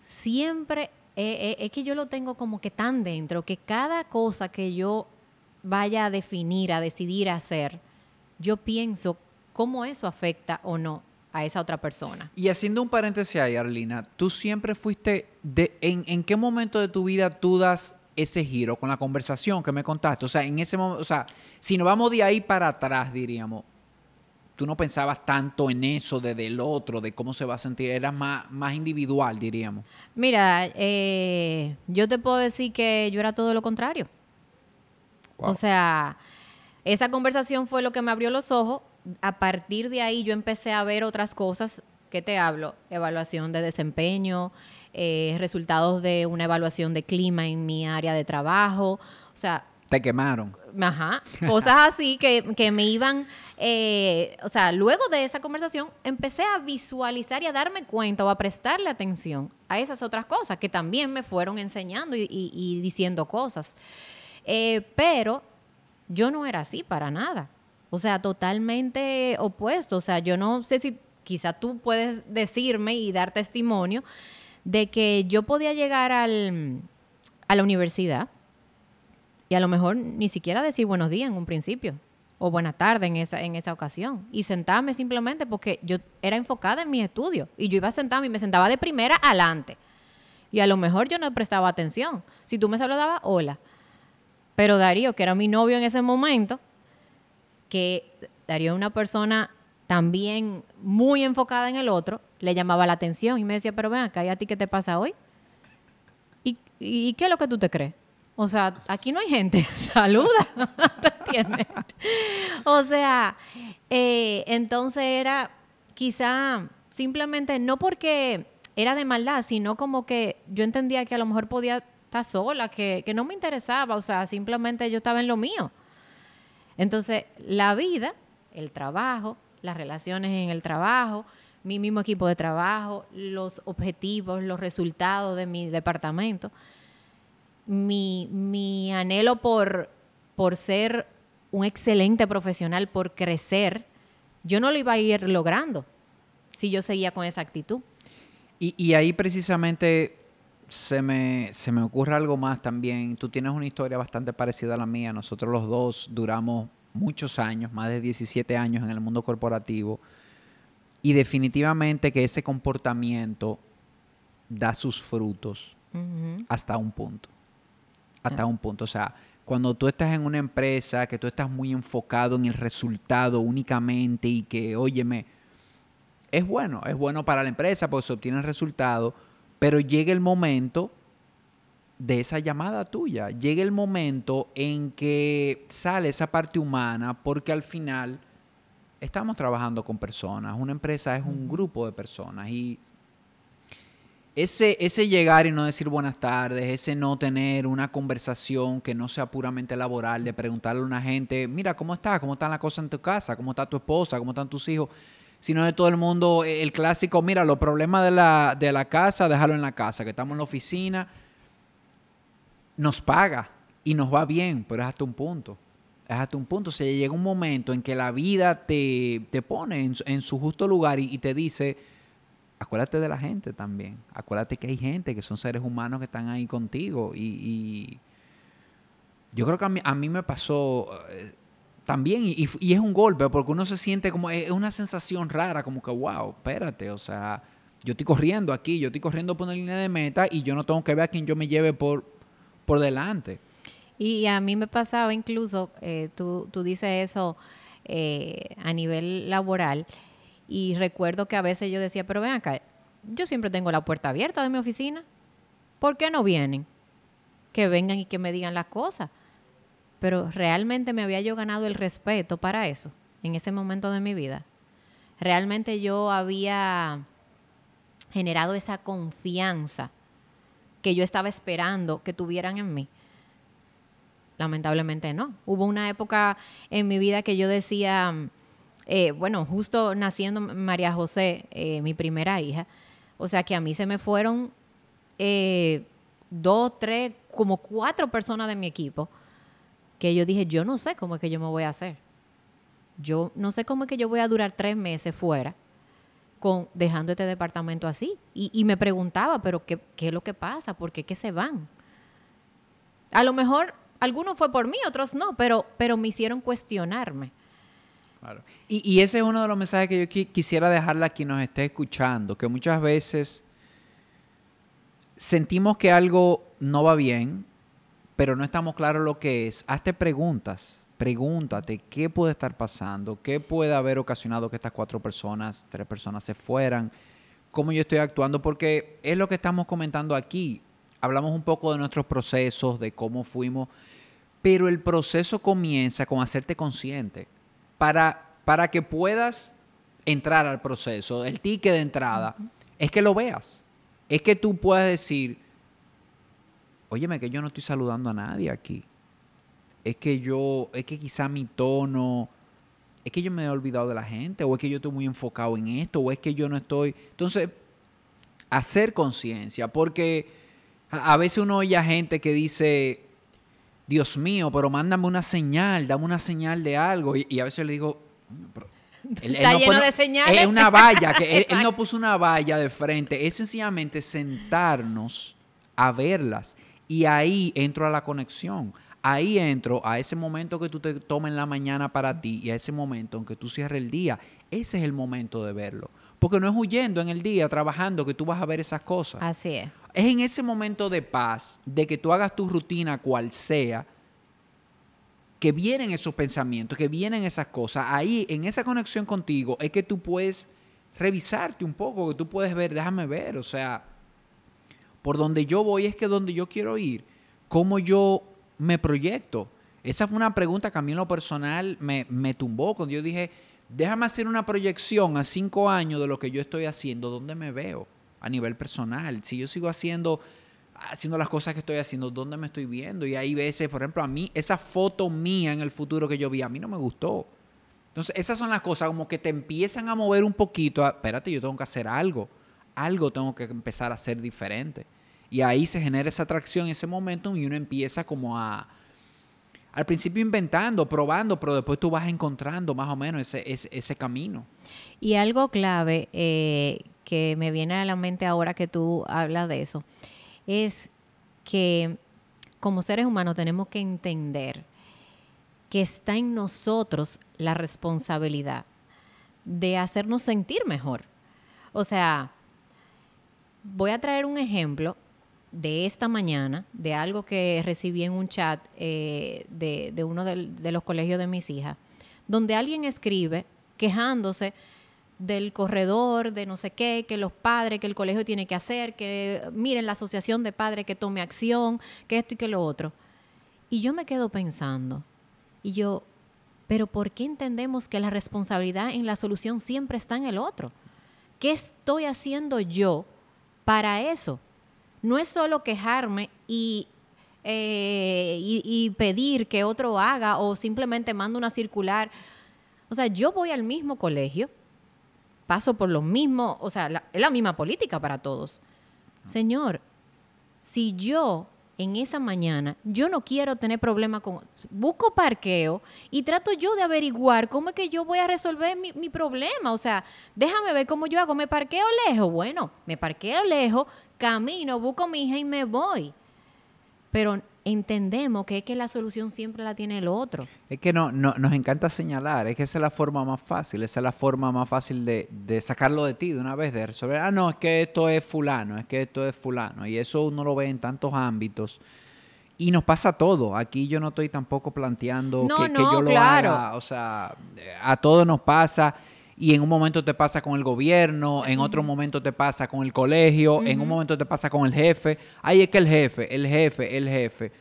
siempre eh, eh, es que yo lo tengo como que tan dentro, que cada cosa que yo vaya a definir, a decidir hacer, yo pienso cómo eso afecta o no a esa otra persona. Y haciendo un paréntesis ahí, Arlina, tú siempre fuiste, de, en, ¿en qué momento de tu vida tú das ese giro con la conversación que me contaste? O sea, en ese momento, o sea, si nos vamos de ahí para atrás, diríamos, tú no pensabas tanto en eso de del otro, de cómo se va a sentir, eras más, más individual, diríamos. Mira, eh, yo te puedo decir que yo era todo lo contrario. Wow. O sea, esa conversación fue lo que me abrió los ojos. A partir de ahí yo empecé a ver otras cosas. ¿Qué te hablo? Evaluación de desempeño, eh, resultados de una evaluación de clima en mi área de trabajo. O sea, Te quemaron. Ajá, cosas así que, que me iban, eh, o sea, luego de esa conversación empecé a visualizar y a darme cuenta o a prestarle atención a esas otras cosas que también me fueron enseñando y, y- y diciendo cosas. Eh, pero yo no era así para nada. O sea, totalmente opuesto. O sea, yo no sé si quizá tú puedes decirme y dar testimonio de que yo podía llegar al, a la universidad y a lo mejor ni siquiera decir buenos días en un principio o buena tarde en esa, en esa ocasión y sentarme simplemente porque yo era enfocada en mis estudios y yo iba a y me sentaba de primera adelante. Y a lo mejor yo no prestaba atención. Si tú me saludabas, hola. Pero Darío, que era mi novio en ese momento, que Darío es una persona también muy enfocada en el otro, le llamaba la atención y me decía, pero ven acá, ¿y a ti qué te pasa hoy? ¿Y, y qué es lo que tú te crees? O sea, aquí no hay gente, saluda, ¿te entiendes? O sea, eh, entonces era quizá simplemente no porque era de maldad, sino como que yo entendía que a lo mejor podía estar sola, que, que no me interesaba, o sea, simplemente yo estaba en lo mío. Entonces, la vida, el trabajo, las relaciones en el trabajo, mi mismo equipo de trabajo, los objetivos, los resultados de mi departamento, mi, mi anhelo por, por ser un excelente profesional, por crecer, yo no lo iba a ir logrando si yo seguía con esa actitud. Y, y ahí precisamente se me, se me ocurre algo más también. Tú tienes una historia bastante parecida a la mía. Nosotros los dos duramos muchos años, más de 17 años en el mundo corporativo. Y definitivamente que ese comportamiento da sus frutos hasta un punto. Hasta un punto. O sea, cuando tú estás en una empresa, que tú estás muy enfocado en el resultado únicamente y que, óyeme, es bueno, es bueno para la empresa porque se obtiene el resultado, pero llega el momento de esa llamada tuya, llega el momento en que sale esa parte humana porque al final estamos trabajando con personas, una empresa es un grupo de personas y ese, ese llegar y no decir buenas tardes, ese no tener una conversación que no sea puramente laboral, de preguntarle a una gente, mira, ¿cómo estás? ¿Cómo están las cosas en tu casa? ¿Cómo está tu esposa? ¿Cómo están tus hijos? Sino de todo el mundo, eh, el clásico, mira, los problemas de la, de la casa, déjalo en la casa, que estamos en la oficina, nos paga y nos va bien, pero es hasta un punto. Es hasta un punto. O sea, llega un momento en que la vida te, te pone en, su- justo lugar y, te dice, acuérdate de la gente también. Acuérdate que hay gente, que son seres humanos que están ahí contigo. Y, y yo creo que a mí, a mí me pasó eh, también, y, y- es un golpe, porque uno se siente como, es una sensación rara, como que, wow, espérate, o sea, yo estoy corriendo aquí, yo estoy corriendo por una línea de meta y yo no tengo que ver a quien yo me lleve por, por delante. Y a mí me pasaba incluso, eh, tú, tú dices eso eh, a nivel laboral, y recuerdo que a veces yo decía, pero ven acá, yo siempre tengo la puerta abierta de mi oficina, ¿por qué no vienen? Que vengan y que me digan las cosas. Pero realmente me había yo ganado el respeto para eso, en ese momento de mi vida. Realmente yo había generado esa confianza que yo estaba esperando que tuvieran en mí. Lamentablemente no. Hubo una época en mi vida que yo decía, eh, bueno, justo naciendo María José, eh, mi primera hija, o sea que a mí se me fueron eh, dos, tres, como cuatro personas de mi equipo, que yo dije, yo no sé cómo es que yo me voy a hacer. Yo no sé cómo es que yo voy a durar tres meses fuera con dejando este departamento así. Y, y me preguntaba, pero qué, ¿qué es lo que pasa? ¿Por qué que se van? A lo mejor algunos fue por mí, otros no, pero, pero me hicieron cuestionarme. Claro. Y, y ese es uno de los mensajes que yo qui- quisiera dejarle a quien nos esté escuchando, que muchas veces sentimos que algo no va bien, pero no estamos claros lo que es. Hazte preguntas, pregúntate qué puede estar pasando, qué puede haber ocasionado que estas cuatro personas, tres personas se fueran, cómo yo estoy actuando, porque es lo que estamos comentando aquí. Hablamos un poco de nuestros procesos, de cómo fuimos, pero el proceso comienza con hacerte consciente para, para que puedas entrar al proceso, el ticket de entrada, es que lo veas. Es que tú puedas decir, óyeme, que yo no estoy saludando a nadie aquí. es que yo, es que quizá mi tono, es que yo me he olvidado de la gente, o es que yo estoy muy enfocado en esto, o es que yo no estoy. Entonces, hacer conciencia, porque a, a veces uno oye a gente que dice, Dios mío, pero mándame una señal, dame una señal de algo, y, y a veces le digo, "Pero él- él Está no lleno de señales. Es una valla, que él, él no puso una valla de frente, es sencillamente sentarnos a verlas. Y ahí entro a la conexión. Ahí entro a ese momento que tú te tomes en la mañana para ti y a ese momento en que tú cierres el día. Ese es el momento de verlo. Porque no es huyendo en el día, trabajando, que tú vas a ver esas cosas. Así es. Es en ese momento de paz, de que tú hagas tu rutina cual sea, que vienen esos pensamientos, que vienen esas cosas. Ahí, en esa conexión contigo, es que tú puedes revisarte un poco, que tú puedes ver, déjame ver, o sea, por donde yo voy es que donde yo quiero ir, cómo yo me proyecto. Esa fue una pregunta que a mí en lo personal me, me tumbó cuando yo dije, déjame hacer una proyección a cinco años de lo que yo estoy haciendo, dónde me veo a nivel personal. Si yo sigo haciendo, haciendo las cosas que estoy haciendo, dónde me estoy viendo. Y hay veces, por ejemplo, a mí, esa foto mía en el futuro que yo vi, a mí no me gustó. Entonces, esas son las cosas como que te empiezan a mover un poquito. a, espérate, yo tengo que hacer algo. Algo tengo que empezar a hacer diferente. Y ahí se genera esa atracción, ese momento, y uno empieza como a... Al principio inventando, probando, pero después tú vas encontrando más o menos ese, ese, ese camino. Y algo clave eh, que me viene a la mente ahora que tú hablas de eso es que como seres humanos tenemos que entender que está en nosotros la responsabilidad de hacernos sentir mejor. O sea, voy a traer un ejemplo de esta mañana, de algo que recibí en un chat eh, de, de uno del- de los colegios de mis hijas, donde alguien escribe quejándose del corredor, de no sé qué, que los padres, que el colegio tiene que hacer, que miren la asociación de padres que tome acción, que esto y que lo otro. Y yo me quedo pensando, y yo, pero ¿por qué entendemos que la responsabilidad en la solución siempre está en el otro? ¿Qué estoy haciendo yo para eso? No es solo quejarme y, eh, y, y pedir que otro haga o simplemente mando una circular. O sea, yo voy al mismo colegio, paso por lo mismo, o sea, es la misma política para todos. Señor, si yo en esa mañana, yo no quiero tener problema con... Busco parqueo y trato yo de averiguar cómo es que yo voy a resolver mi, mi problema. O sea, déjame ver cómo yo hago. ¿Me parqueo lejos? Bueno, me parqueo lejos, camino, busco a mi hija y me voy. Pero entendemos que es que la solución siempre la tiene el otro. Es que no, no, nos encanta señalar, es que esa es la forma más fácil, esa es la forma más fácil de, de sacarlo de ti de una vez, de resolver, ah, no, es que esto es fulano, es que esto es fulano, y eso uno lo ve en tantos ámbitos. Y nos pasa todo. Aquí yo no estoy tampoco planteando No, que, que no, yo lo claro. haga. O sea, a todos nos pasa. Y en un momento te pasa con el gobierno, en otro momento te pasa con el colegio, en un momento te pasa con el jefe. Ahí es que el jefe, el jefe, el jefe.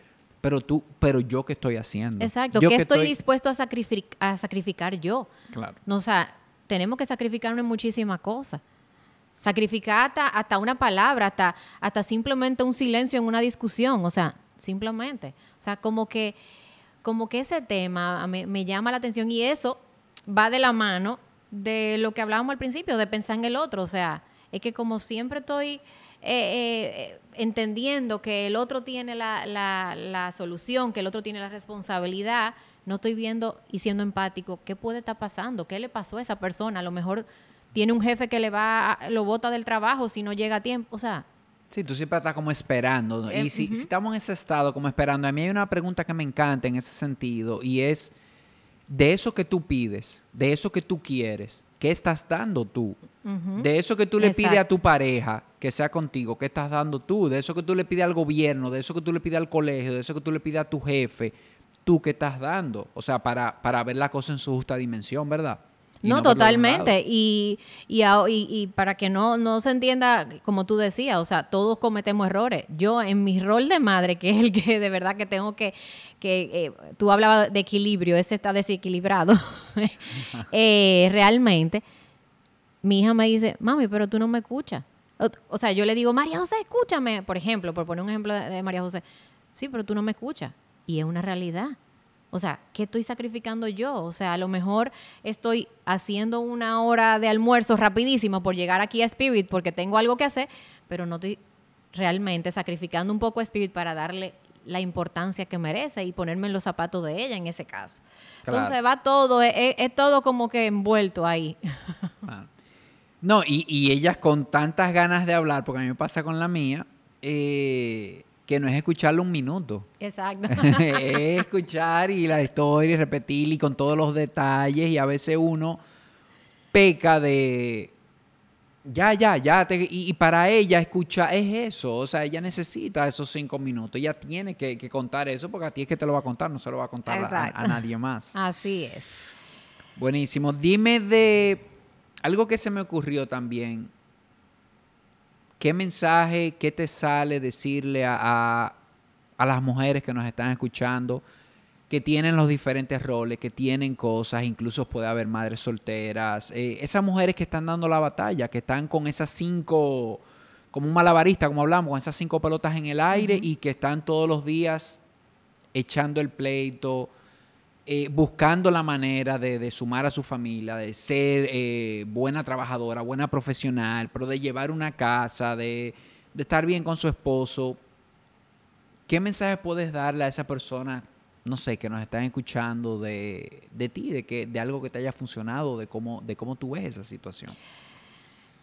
Pero tú, pero yo qué estoy haciendo. Exacto. ¿Qué estoy, dispuesto a, sacrifi- a sacrificar yo? Claro. No, o sea, tenemos que sacrificarnos en muchísimas cosas. Sacrificar hasta, hasta una palabra, hasta, hasta simplemente un silencio en una discusión. O sea, simplemente. O sea, como que, como que ese tema me, me llama la atención y eso va de la mano de lo que hablábamos al principio, de pensar en el otro. O sea, es que como siempre estoy eh, eh, entendiendo que el otro tiene la, la- la solución, que el otro tiene la responsabilidad, no estoy viendo y siendo empático qué puede estar pasando, qué le pasó a esa persona. A lo mejor tiene un jefe que le va, a- lo bota del trabajo si no llega a tiempo. O sea, Sí, tú siempre estás como esperando. ¿no? Eh, y si, si estamos en ese estado como esperando, a mí hay una pregunta que me encanta en ese sentido y es, de eso que tú pides, de eso que tú quieres, ¿qué estás dando tú? De eso que tú le pides a tu pareja que sea contigo, ¿qué estás dando tú? De eso que tú le pides al gobierno, de eso que tú le pides al colegio, de eso que tú le pides a tu jefe, ¿tú qué estás dando? O sea, para, para ver la cosa en su justa dimensión, ¿verdad? No, totalmente. Y, y, a- y- y para que no, no se entienda, como tú decías, o sea, todos cometemos errores. Yo en mi rol de madre, que es el que de verdad que tengo que, que eh, tú hablabas de equilibrio, ese está desequilibrado, Eh, realmente, mi hija me dice, mami, pero tú no me escuchas. O, o sea, yo le digo, María José, escúchame, por ejemplo, por poner un ejemplo de, de María José. Sí, pero tú no me escuchas. Y es una realidad. O sea, ¿qué estoy sacrificando yo? O sea, a lo mejor estoy haciendo una hora de almuerzo rapidísimo por llegar aquí a Spirit porque tengo algo que hacer, pero no estoy realmente sacrificando un poco a Spirit para darle la importancia que merece y ponerme en los zapatos de ella en ese caso. Entonces va todo, es, todo como que envuelto ahí. No, y, y, ellas con tantas ganas de hablar, porque a mí me pasa con la mía, eh, que no es escucharlo un minuto. Exacto. es escuchar y la historia y repetir y con todos los detalles y a veces uno peca de ya, ya, ya. y, para ella escuchar es eso. O sea, ella necesita esos cinco minutos. Ella tiene que, contar eso porque a ti es que te lo va a contar, no se lo va a contar a, nadie más. Así es. Buenísimo. Dime de algo que se me ocurrió también. ¿Qué mensaje, qué te sale decirle a, a las mujeres que nos están escuchando? que tienen los diferentes roles, que tienen cosas, incluso puede haber madres solteras, eh, esas mujeres que están dando la batalla, que están con esas cinco, como un malabarista, como hablamos, con esas cinco pelotas en el aire y que están todos los días echando el pleito, eh, buscando la manera de, sumar a su familia, de ser eh, buena trabajadora, buena profesional, pero de llevar una casa, de, estar bien con su esposo. ¿Qué mensaje puedes darle a esa persona no sé, que nos están escuchando de, de ti, de, que, de algo que te haya funcionado, de cómo, de cómo tú ves esa situación?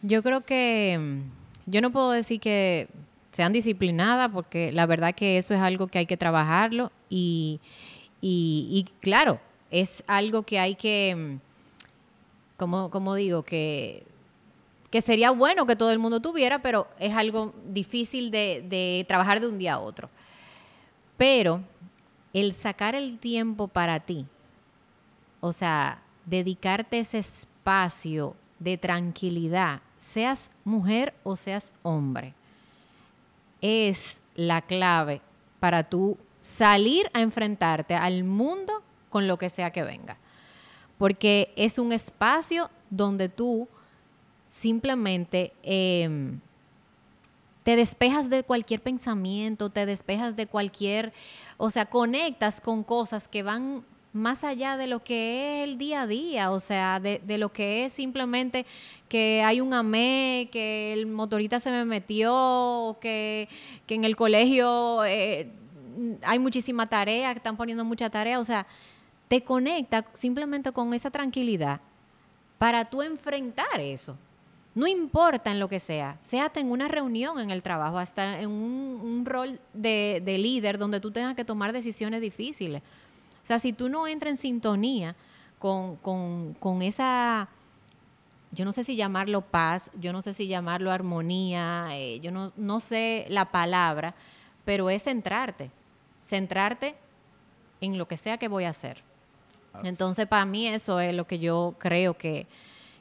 Yo creo que mm, yo no puedo decir que sean disciplinadas porque la verdad que eso es algo que hay que trabajarlo y, y, claro, es algo que hay que, mm, como, como digo, que, que sería bueno que todo el mundo tuviera, pero es algo difícil de, de trabajar de un día a otro. Pero el sacar el tiempo para ti, o sea, dedicarte ese espacio de tranquilidad, seas mujer o seas hombre, es la clave para tú salir a enfrentarte al mundo con lo que sea que venga. Porque es un espacio donde tú simplemente em, te despejas de cualquier pensamiento, te despejas de cualquier, o sea, conectas con cosas que van más allá de lo que es el día a día, o sea, de, lo que es simplemente que hay un amé, que el motorista se me metió, que, que en el colegio eh, hay muchísima tarea, están poniendo mucha tarea, o sea, te conecta simplemente con esa tranquilidad para tú enfrentar eso. No importa en lo que sea, sea en una reunión en el trabajo, hasta en un, rol de, líder donde tú tengas que tomar decisiones difíciles. O sea, si tú no entras en sintonía con, esa, yo no sé si llamarlo paz, yo no sé si llamarlo armonía, eh, yo no, no sé la palabra, pero es centrarte, centrarte en lo que sea que voy a hacer. Entonces, para mí eso es lo que yo creo que,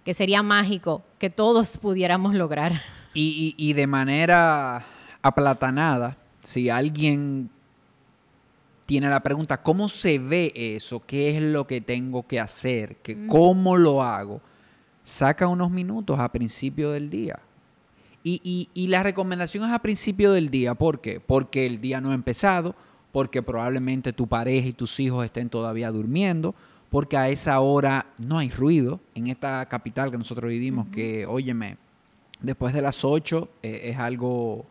que sería mágico que todos pudiéramos lograr. Y, de manera aplatanada, si alguien tiene la pregunta, ¿cómo se ve eso? ¿Qué es lo que tengo que hacer? ¿Qué, ¿Cómo lo hago? Saca unos minutos a principio del día. Y, y, la recomendación es a principio del día. ¿Por qué? Porque el día no ha empezado, porque probablemente tu pareja y tus hijos estén todavía durmiendo, porque a esa hora no hay ruido en esta capital que nosotros vivimos, que, óyeme, después de las 8 eh, es algo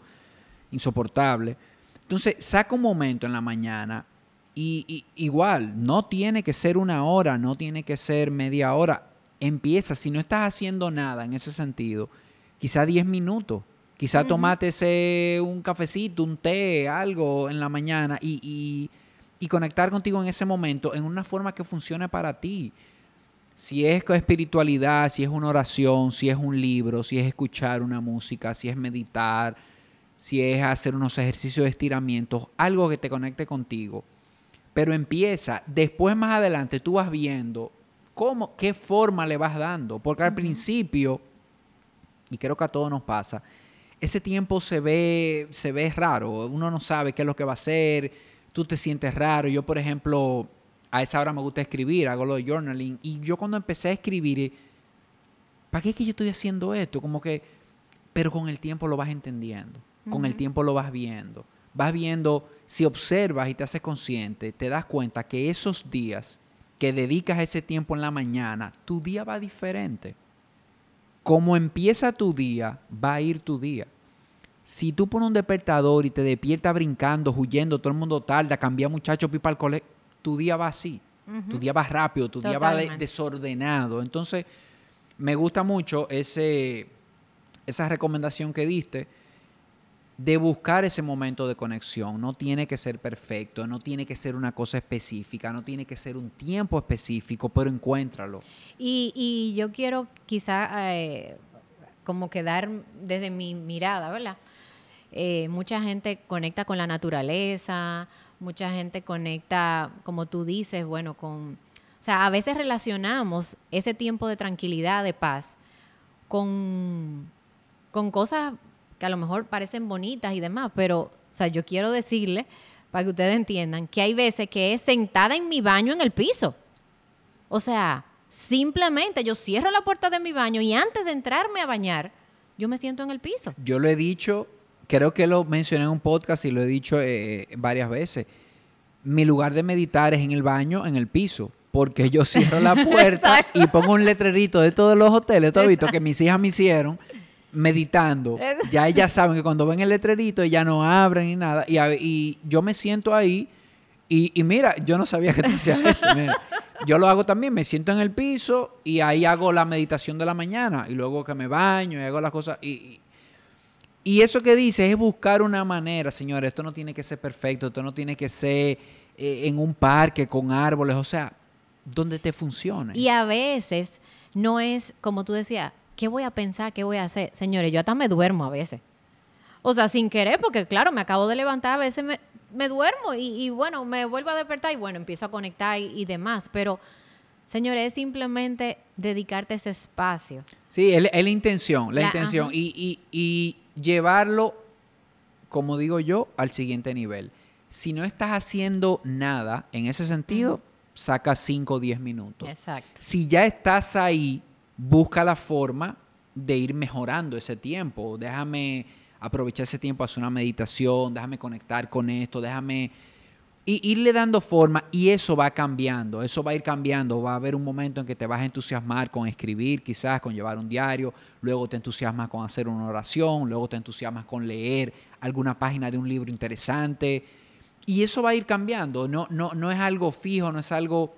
insoportable. Entonces, saca un momento en la mañana y, igual, no tiene que ser una hora, no tiene que ser media hora. Empieza, si no estás haciendo nada en ese sentido, quizá 10 minutos. Quizá tomate ese, un cafecito, un té, algo en la mañana y y conectar contigo en ese momento en una forma que funcione para ti. Si es espiritualidad, si es una oración, si es un libro, si es escuchar una música, si es meditar, si es hacer unos ejercicios de estiramiento, algo que te conecte contigo. Pero empieza, después más adelante tú vas viendo cómo, qué forma le vas dando, porque al principio, y creo que a todos nos pasa, ese tiempo se ve, se ve raro, uno no sabe qué es lo que va a hacer, tú te sientes raro. Yo, por ejemplo, a esa hora me gusta escribir, hago lo de journaling. Y yo cuando empecé a escribir, ¿para qué es que yo estoy haciendo esto? Como que, pero con el tiempo lo vas entendiendo, con el tiempo lo vas viendo. vas viendo, si observas y te haces consciente, te das cuenta que esos días que dedicas ese tiempo en la mañana, tu día va diferente. Como empieza tu día, va a ir tu día. Si tú pones un despertador y te despiertas brincando, huyendo, todo el mundo tarda, cambia muchacho, pipa al colegio, tu día va así. Tu día va rápido, tu día va desordenado. Entonces, me gusta mucho ese, esa recomendación que diste de buscar ese momento de conexión. No tiene que ser perfecto, no tiene que ser una cosa específica, no tiene que ser un tiempo específico, pero encuéntralo. Y, yo quiero quizá eh, como quedar desde mi mirada, ¿verdad? Eh, mucha gente conecta con la naturaleza, mucha gente conecta, como tú dices, bueno, con... O sea, a veces relacionamos ese tiempo de tranquilidad, de paz, con, con cosas que a lo mejor parecen bonitas y demás, pero, o sea, yo quiero decirle, para que ustedes entiendan, que hay veces que es sentada en mi baño en el piso. O sea, simplemente yo cierro la puerta de mi baño y antes de entrarme a bañar, yo me siento en el piso. Yo lo he dicho, creo que lo mencioné en un podcast y lo he dicho eh, varias veces. Mi lugar de meditar es en el baño, en el piso porque yo cierro la puerta y pongo un letrerito de todos los hoteles, todo visto que mis hijas me hicieron, meditando. Ya ellas saben que cuando ven el letrerito, ya no abren ni nada. Y, yo me siento ahí y, mira, yo no sabía que tú hacías eso. Yo lo hago también, me siento en el piso y ahí hago la meditación de la mañana y luego que me baño y hago las cosas. Y, y eso que dice es buscar una manera, señores. Esto no tiene que ser perfecto, esto no tiene que ser eh, en un parque con árboles, o sea, donde te funcione. Y a veces no es, como tú decías, ¿qué voy a pensar? ¿Qué voy a hacer? Señores, yo hasta me duermo a veces. O sea, sin querer, porque claro, me acabo de levantar, a veces me, duermo y, bueno, me vuelvo a despertar y bueno, empiezo a conectar y, demás. Pero, señores, es simplemente dedicarte ese espacio. Sí, es, la intención, la, intención. Y, y llevarlo, como digo yo, al siguiente nivel. Si no estás haciendo nada en ese sentido, saca 5 o 10 minutos. Exacto. Si ya estás ahí, busca la forma de ir mejorando ese tiempo. Déjame aprovechar ese tiempo, hacer una meditación, déjame conectar con esto, déjame irle dando forma y eso va cambiando, eso va a ir cambiando, va a haber un momento en que te vas a entusiasmar con escribir, quizás con llevar un diario, luego te entusiasmas con hacer una oración, luego te entusiasmas con leer alguna página de un libro interesante y eso va a ir cambiando, no, no, no es algo fijo, no es algo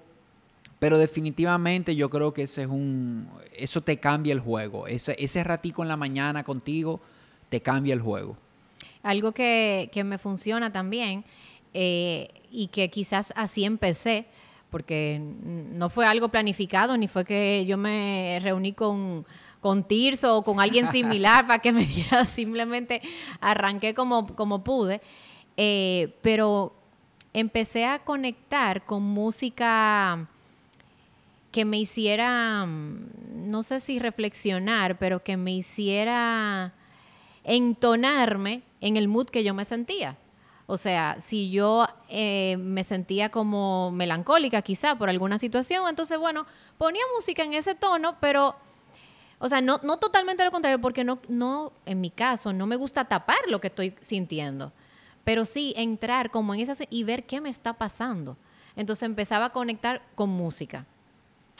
pero definitivamente yo creo que ese es un, eso te cambia el juego. Ese, ese ratico en la mañana contigo te cambia el juego. Algo que, me funciona también eh, y que quizás así empecé, porque no fue algo planificado, ni fue que yo me reuní con, con Tirso o con alguien similar para que me diera, simplemente arranqué como, como pude, eh, pero empecé a conectar con música que me hiciera, mm, no sé si reflexionar, pero que me hiciera entonarme en el mood que yo me sentía. O sea, si yo eh, me sentía como melancólica quizá por alguna situación, entonces, bueno, ponía música en ese tono, pero, o sea, no, no totalmente lo contrario, porque no, no, en mi caso, no me gusta tapar lo que estoy sintiendo, pero sí entrar como en esa y ver qué me está pasando. Entonces empezaba a conectar con música.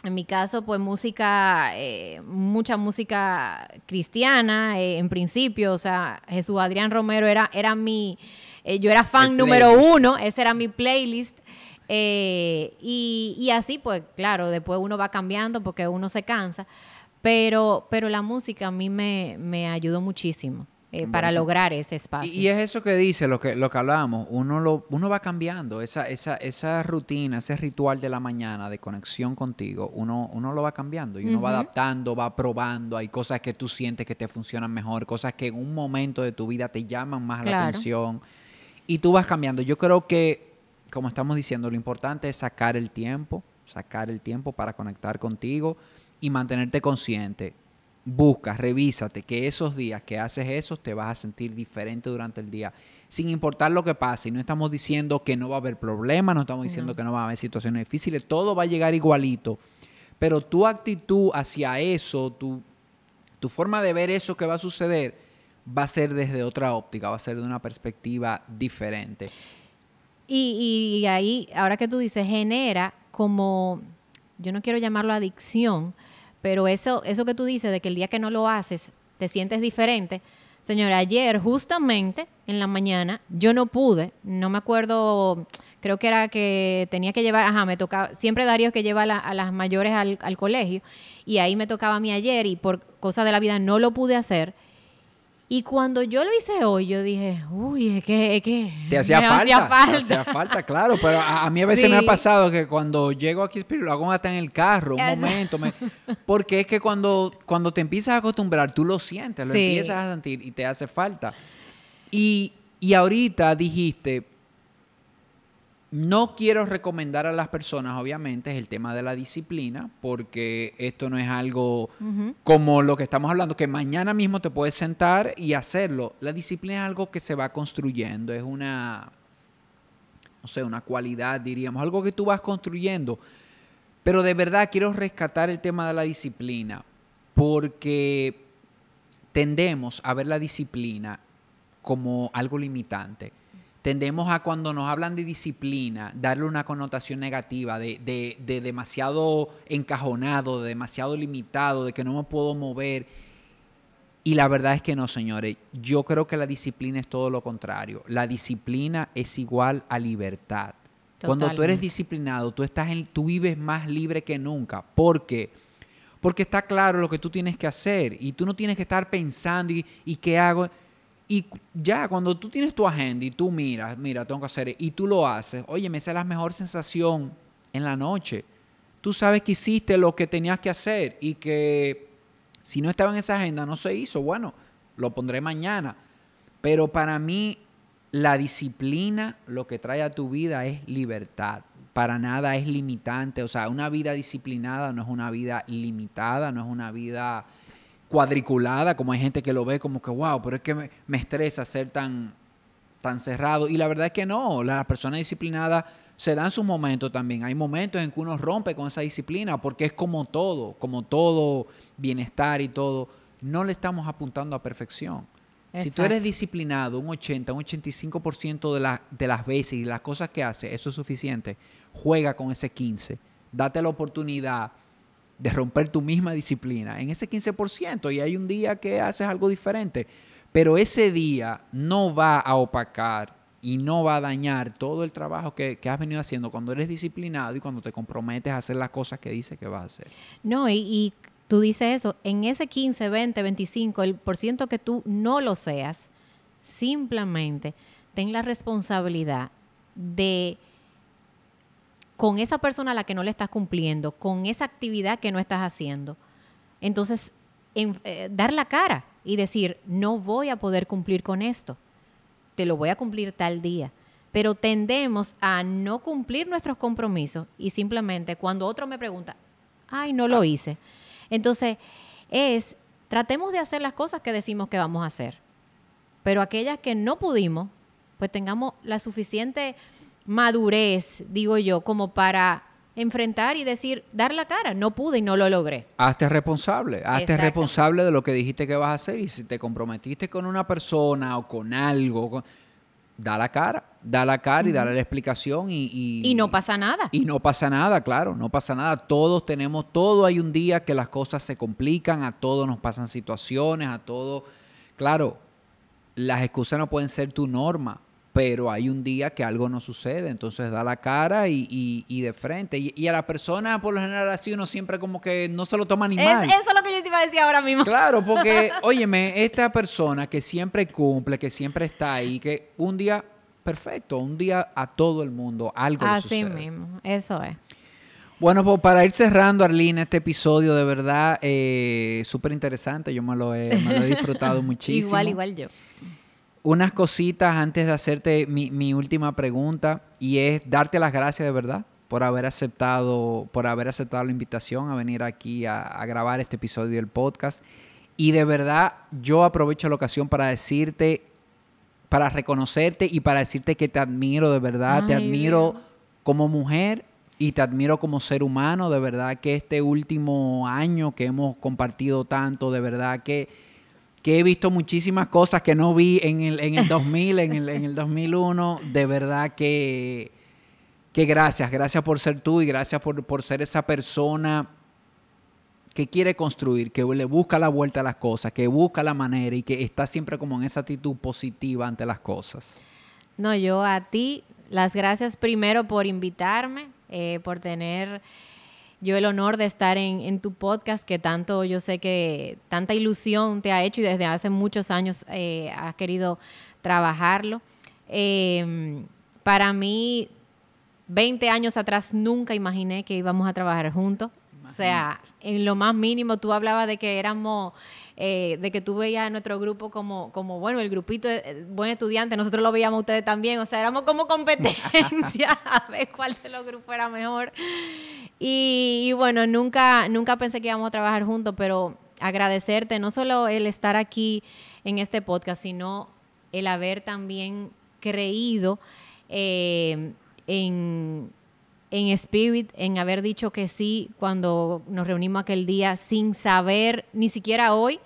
En mi caso, pues música, eh, mucha música cristiana, eh, en principio, o sea, Jesús Adrián Romero era, era mi, eh, yo era fan número uno, ese era mi playlist. Y, y, así, pues claro, después uno va cambiando porque uno se cansa, pero, pero la música a mí me, me ayudó muchísimo. Eh, para lograr ese espacio. Y, es eso que dice, lo que, lo que hablábamos, uno, lo, uno va cambiando, esa, esa, esa rutina, ese ritual de la mañana de conexión contigo, uno, uno lo va cambiando y uno va adaptando, va probando, hay cosas que tú sientes que te funcionan mejor, cosas que en un momento de tu vida te llaman más la atención y tú vas cambiando. Yo creo que, como estamos diciendo, lo importante es sacar el tiempo, sacar el tiempo para conectar contigo y mantenerte consciente busca, revísate que esos días que haces eso te vas a sentir diferente durante el día, sin importar lo que pase. Y no estamos diciendo que no va a haber problemas, no estamos diciendo que no va a haber situaciones difíciles, todo va a llegar igualito. Pero tu actitud hacia eso, tu, tu forma de ver eso que va a suceder, va a ser desde otra óptica, va a ser de una perspectiva diferente. Y, y ahí, ahora que tú dices, genera como, yo no quiero llamarlo adicción, pero eso, eso que tú dices de que el día que no lo haces te sientes diferente. Señora, ayer justamente en la mañana yo no pude, no me acuerdo, creo que era que tenía que llevar, ajá, me tocaba, siempre Darío que lleva a, las mayores al, colegio y ahí me tocaba a ayer y por cosas de la vida no lo pude hacer y cuando yo lo hice hoy, yo dije, uy, es que... Es que te hacía falta. Hacía falta. Te hacía falta, claro. Pero a, mí a veces me ha pasado que cuando llego aquí, lo hago hasta en el carro, un momento. porque es que cuando, cuando te empiezas a acostumbrar, tú lo sientes, lo empiezas a sentir y te hace falta. Y, y ahorita dijiste, no quiero recomendar a las personas, obviamente, es el tema de la disciplina, porque esto no es algo como lo que estamos hablando, que mañana mismo te puedes sentar y hacerlo. La disciplina es algo que se va construyendo, es una, no sé, una cualidad, diríamos, algo que tú vas construyendo. Pero de verdad quiero rescatar el tema de la disciplina, porque tendemos a ver la disciplina como algo limitante tendemos a cuando nos hablan de disciplina, darle una connotación negativa, de, demasiado encajonado, de demasiado limitado, de que no me puedo mover. Y la verdad es que no, señores. Yo creo que la disciplina es todo lo contrario. La disciplina es igual a libertad. Cuando tú eres disciplinado, tú, estás en, tú vives más libre que nunca. ¿Por qué? Porque está claro lo que tú tienes que hacer y tú no tienes que estar pensando y, y qué hago. Y ya cuando tú tienes tu agenda y tú miras, mira, tengo que hacer, y tú lo haces, oye, me es la mejor sensación en la noche. Tú sabes que hiciste lo que tenías que hacer y que si no estaba en esa agenda no se hizo, bueno, lo pondré mañana. Pero para mí la disciplina lo que trae a tu vida es libertad. Para nada es limitante. O sea, una vida disciplinada no es una vida limitada, no es una vida cuadriculada, como hay gente que lo ve como que, wow, pero es que me, estresa ser tan, tan cerrado. Y la verdad es que no, las personas disciplinadas se dan sus momentos también. Hay momentos en que uno rompe con esa disciplina porque es como todo, como todo bienestar y todo. No le estamos apuntando a perfección. Si tú eres disciplinado un 80, un 85% de, de las veces y las cosas que haces, eso es suficiente. Juega con ese 15. Date la oportunidad de romper tu misma disciplina en ese 15% y hay un día que haces algo diferente, pero ese día no va a opacar y no va a dañar todo el trabajo que, has venido haciendo cuando eres disciplinado y cuando te comprometes a hacer las cosas que dices que vas a hacer. No, y, tú dices eso, en ese 15, 20, 25, el por ciento que tú no lo seas, simplemente ten la responsabilidad de con esa persona a la que no le estás cumpliendo, con esa actividad que no estás haciendo. Entonces, eh, dar la cara y decir, no voy a poder cumplir con esto, te lo voy a cumplir tal día. Pero tendemos a no cumplir nuestros compromisos y simplemente cuando otro me pregunta, ay, no lo hice. Entonces, es, tratemos de hacer las cosas que decimos que vamos a hacer. Pero aquellas que no pudimos, pues tengamos la suficiente madurez, digo yo, como para enfrentar y decir, dar la cara, no pude y no lo logré. Hazte responsable, hazte responsable de lo que dijiste que vas a hacer y si te comprometiste con una persona o con algo, da la cara, da la cara y dale la explicación y, y... no pasa nada. Y no pasa nada, claro, no pasa nada. Todos tenemos, todo hay un día que las cosas se complican, a todos nos pasan situaciones, a todos, claro, las excusas no pueden ser tu norma pero hay un día que algo no sucede, entonces da la cara y, de frente. Y, a la persona, por lo general, así uno siempre como que no se lo toma ni mal. Eso es lo que yo te iba a decir ahora mismo. Claro, porque, óyeme, esta persona que siempre cumple, que siempre está ahí, que un día, perfecto, un día a todo el mundo algo Así sucede. mismo, eso es. Bueno, pues para ir cerrando, Arlene, este episodio de verdad eh, súper interesante. Yo me lo, he, me lo he disfrutado muchísimo. igual, igual yo unas cositas antes de hacerte mi, última pregunta y es darte las gracias de verdad por haber aceptado, por haber aceptado la invitación a venir aquí a, grabar este episodio del podcast. Y de verdad, yo aprovecho la ocasión para decirte, para reconocerte y para decirte que te admiro de verdad, te admiro como mujer y te admiro como ser humano, de verdad que este último año que hemos compartido tanto, de verdad que que he visto muchísimas cosas que no vi en el, en el 2000, en el, en el 2001. De verdad que, que gracias, gracias por ser tú y gracias por, por ser esa persona que quiere construir, que le busca la vuelta a las cosas, que busca la manera y que está siempre como en esa actitud positiva ante las cosas. No, yo a ti las gracias primero por invitarme, eh, por tener yo el honor de estar en, tu podcast que tanto yo sé que tanta ilusión te ha hecho y desde hace muchos años eh, has querido trabajarlo. Em, para mí, 20 años atrás nunca imaginé que íbamos a trabajar juntos. O sea, en lo más mínimo tú hablabas de que éramos, eh, de que tú veías nuestro grupo como, como, bueno, el grupito de buen estudiante, nosotros lo veíamos ustedes también, o sea, éramos como competencia a ver cuál de los grupos era mejor. Y, bueno, nunca, nunca pensé que íbamos a trabajar juntos, pero agradecerte no solo el estar aquí en este podcast, sino el haber también creído eh, en en Spirit, en haber dicho que sí cuando nos reunimos aquel día sin saber, ni siquiera hoy.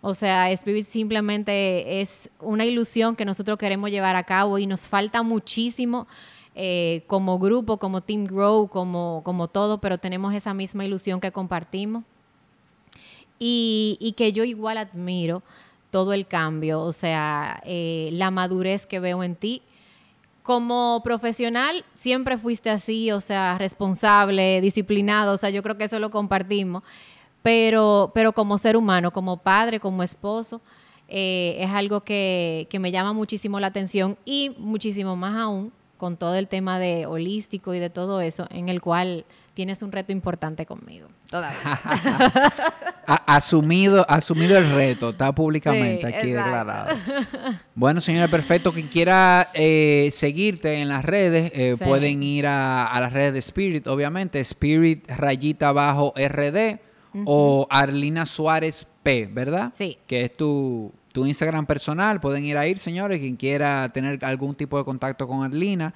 O sea, Spirit simplemente es una ilusión que nosotros queremos llevar a cabo y nos falta muchísimo eh, como grupo, como Team Grow, como, como todo, pero tenemos esa misma ilusión que compartimos. Y, que yo igual admiro todo el cambio, o sea, eh, la madurez que veo en ti como profesional siempre fuiste así, o sea, responsable, disciplinado, o sea, yo creo que eso lo compartimos, pero, pero como ser humano, como padre, como esposo, eh, es algo que, que me llama muchísimo la atención y muchísimo más aún con todo el tema de holístico y de todo eso, en el cual tienes un reto importante conmigo. Todavía. asumido, asumido el reto, está públicamente aquí declarado. Bueno, señora, perfecto. Quien quiera eh, seguirte en las redes, eh, pueden ir a, las redes de Spirit, obviamente. Spirit rayita abajo RD o Arlina Suárez P, ¿verdad? Sí. Que es tu, tu Instagram personal. Pueden ir a ir, señores, quien quiera tener algún tipo de contacto con Arlina.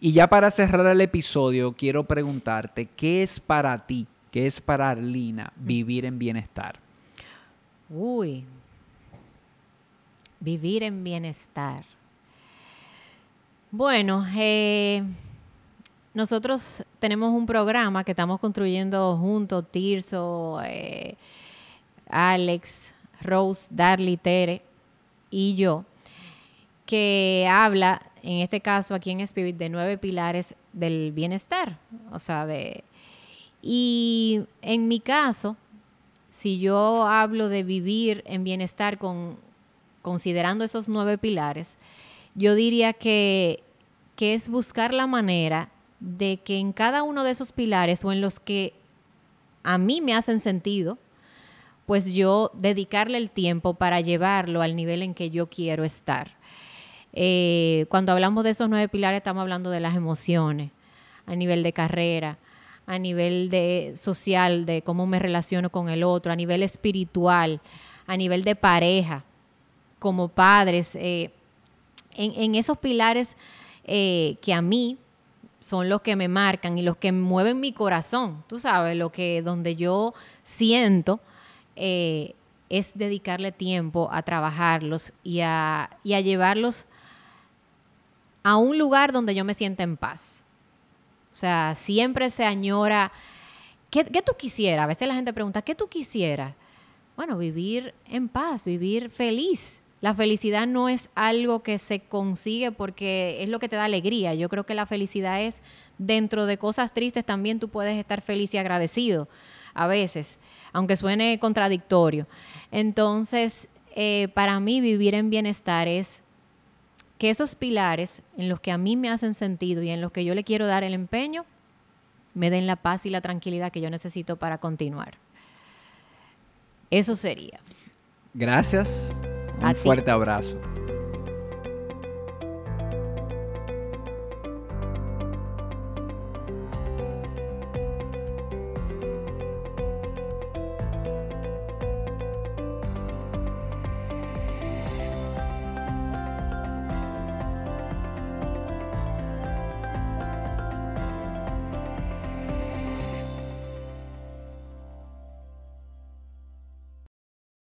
Y ya para cerrar el episodio, quiero preguntarte, ¿qué es para ti, qué es para Arlina vivir en bienestar? Uy, vivir en bienestar. Bueno, eh, nosotros tenemos un programa que estamos construyendo juntos, Tirso, eh, Alex, Rose, Darly, Tere y yo, que habla en este caso aquí en Spirit, de nueve pilares del bienestar. O sea, de... Y en mi caso, si yo hablo de vivir en bienestar con, considerando esos nueve pilares, yo diría que, que es buscar la manera de que en cada uno de esos pilares o en los que a mí me hacen sentido, pues yo dedicarle el tiempo para llevarlo al nivel en que yo quiero estar. Eh, cuando hablamos de esos nueve pilares, estamos hablando de las emociones, a nivel de carrera, a nivel de social, de cómo me relaciono con el otro, a nivel espiritual, a nivel de pareja, como padres, eh, en, esos pilares eh, que a mí son los que me marcan y los que mueven mi corazón, tú sabes, lo que donde yo siento es dedicarle tiempo a trabajarlos y a, y a llevarlos a un lugar donde yo me sienta en paz. O sea, siempre se añora. ¿Qué, tú quisieras? A veces la gente pregunta, ¿qué tú quisieras? Bueno, vivir en paz, vivir feliz. La felicidad no es algo que se consigue porque es lo que te da alegría. Yo creo que la felicidad es dentro de cosas tristes también tú puedes estar feliz y agradecido a veces, aunque suene contradictorio. Entonces, eh, para mí vivir en bienestar es que esos pilares en los que a mí me hacen sentido y en los que yo le quiero dar el empeño, me den la paz y la tranquilidad que yo necesito para continuar. Eso sería. Gracias. Un fuerte abrazo.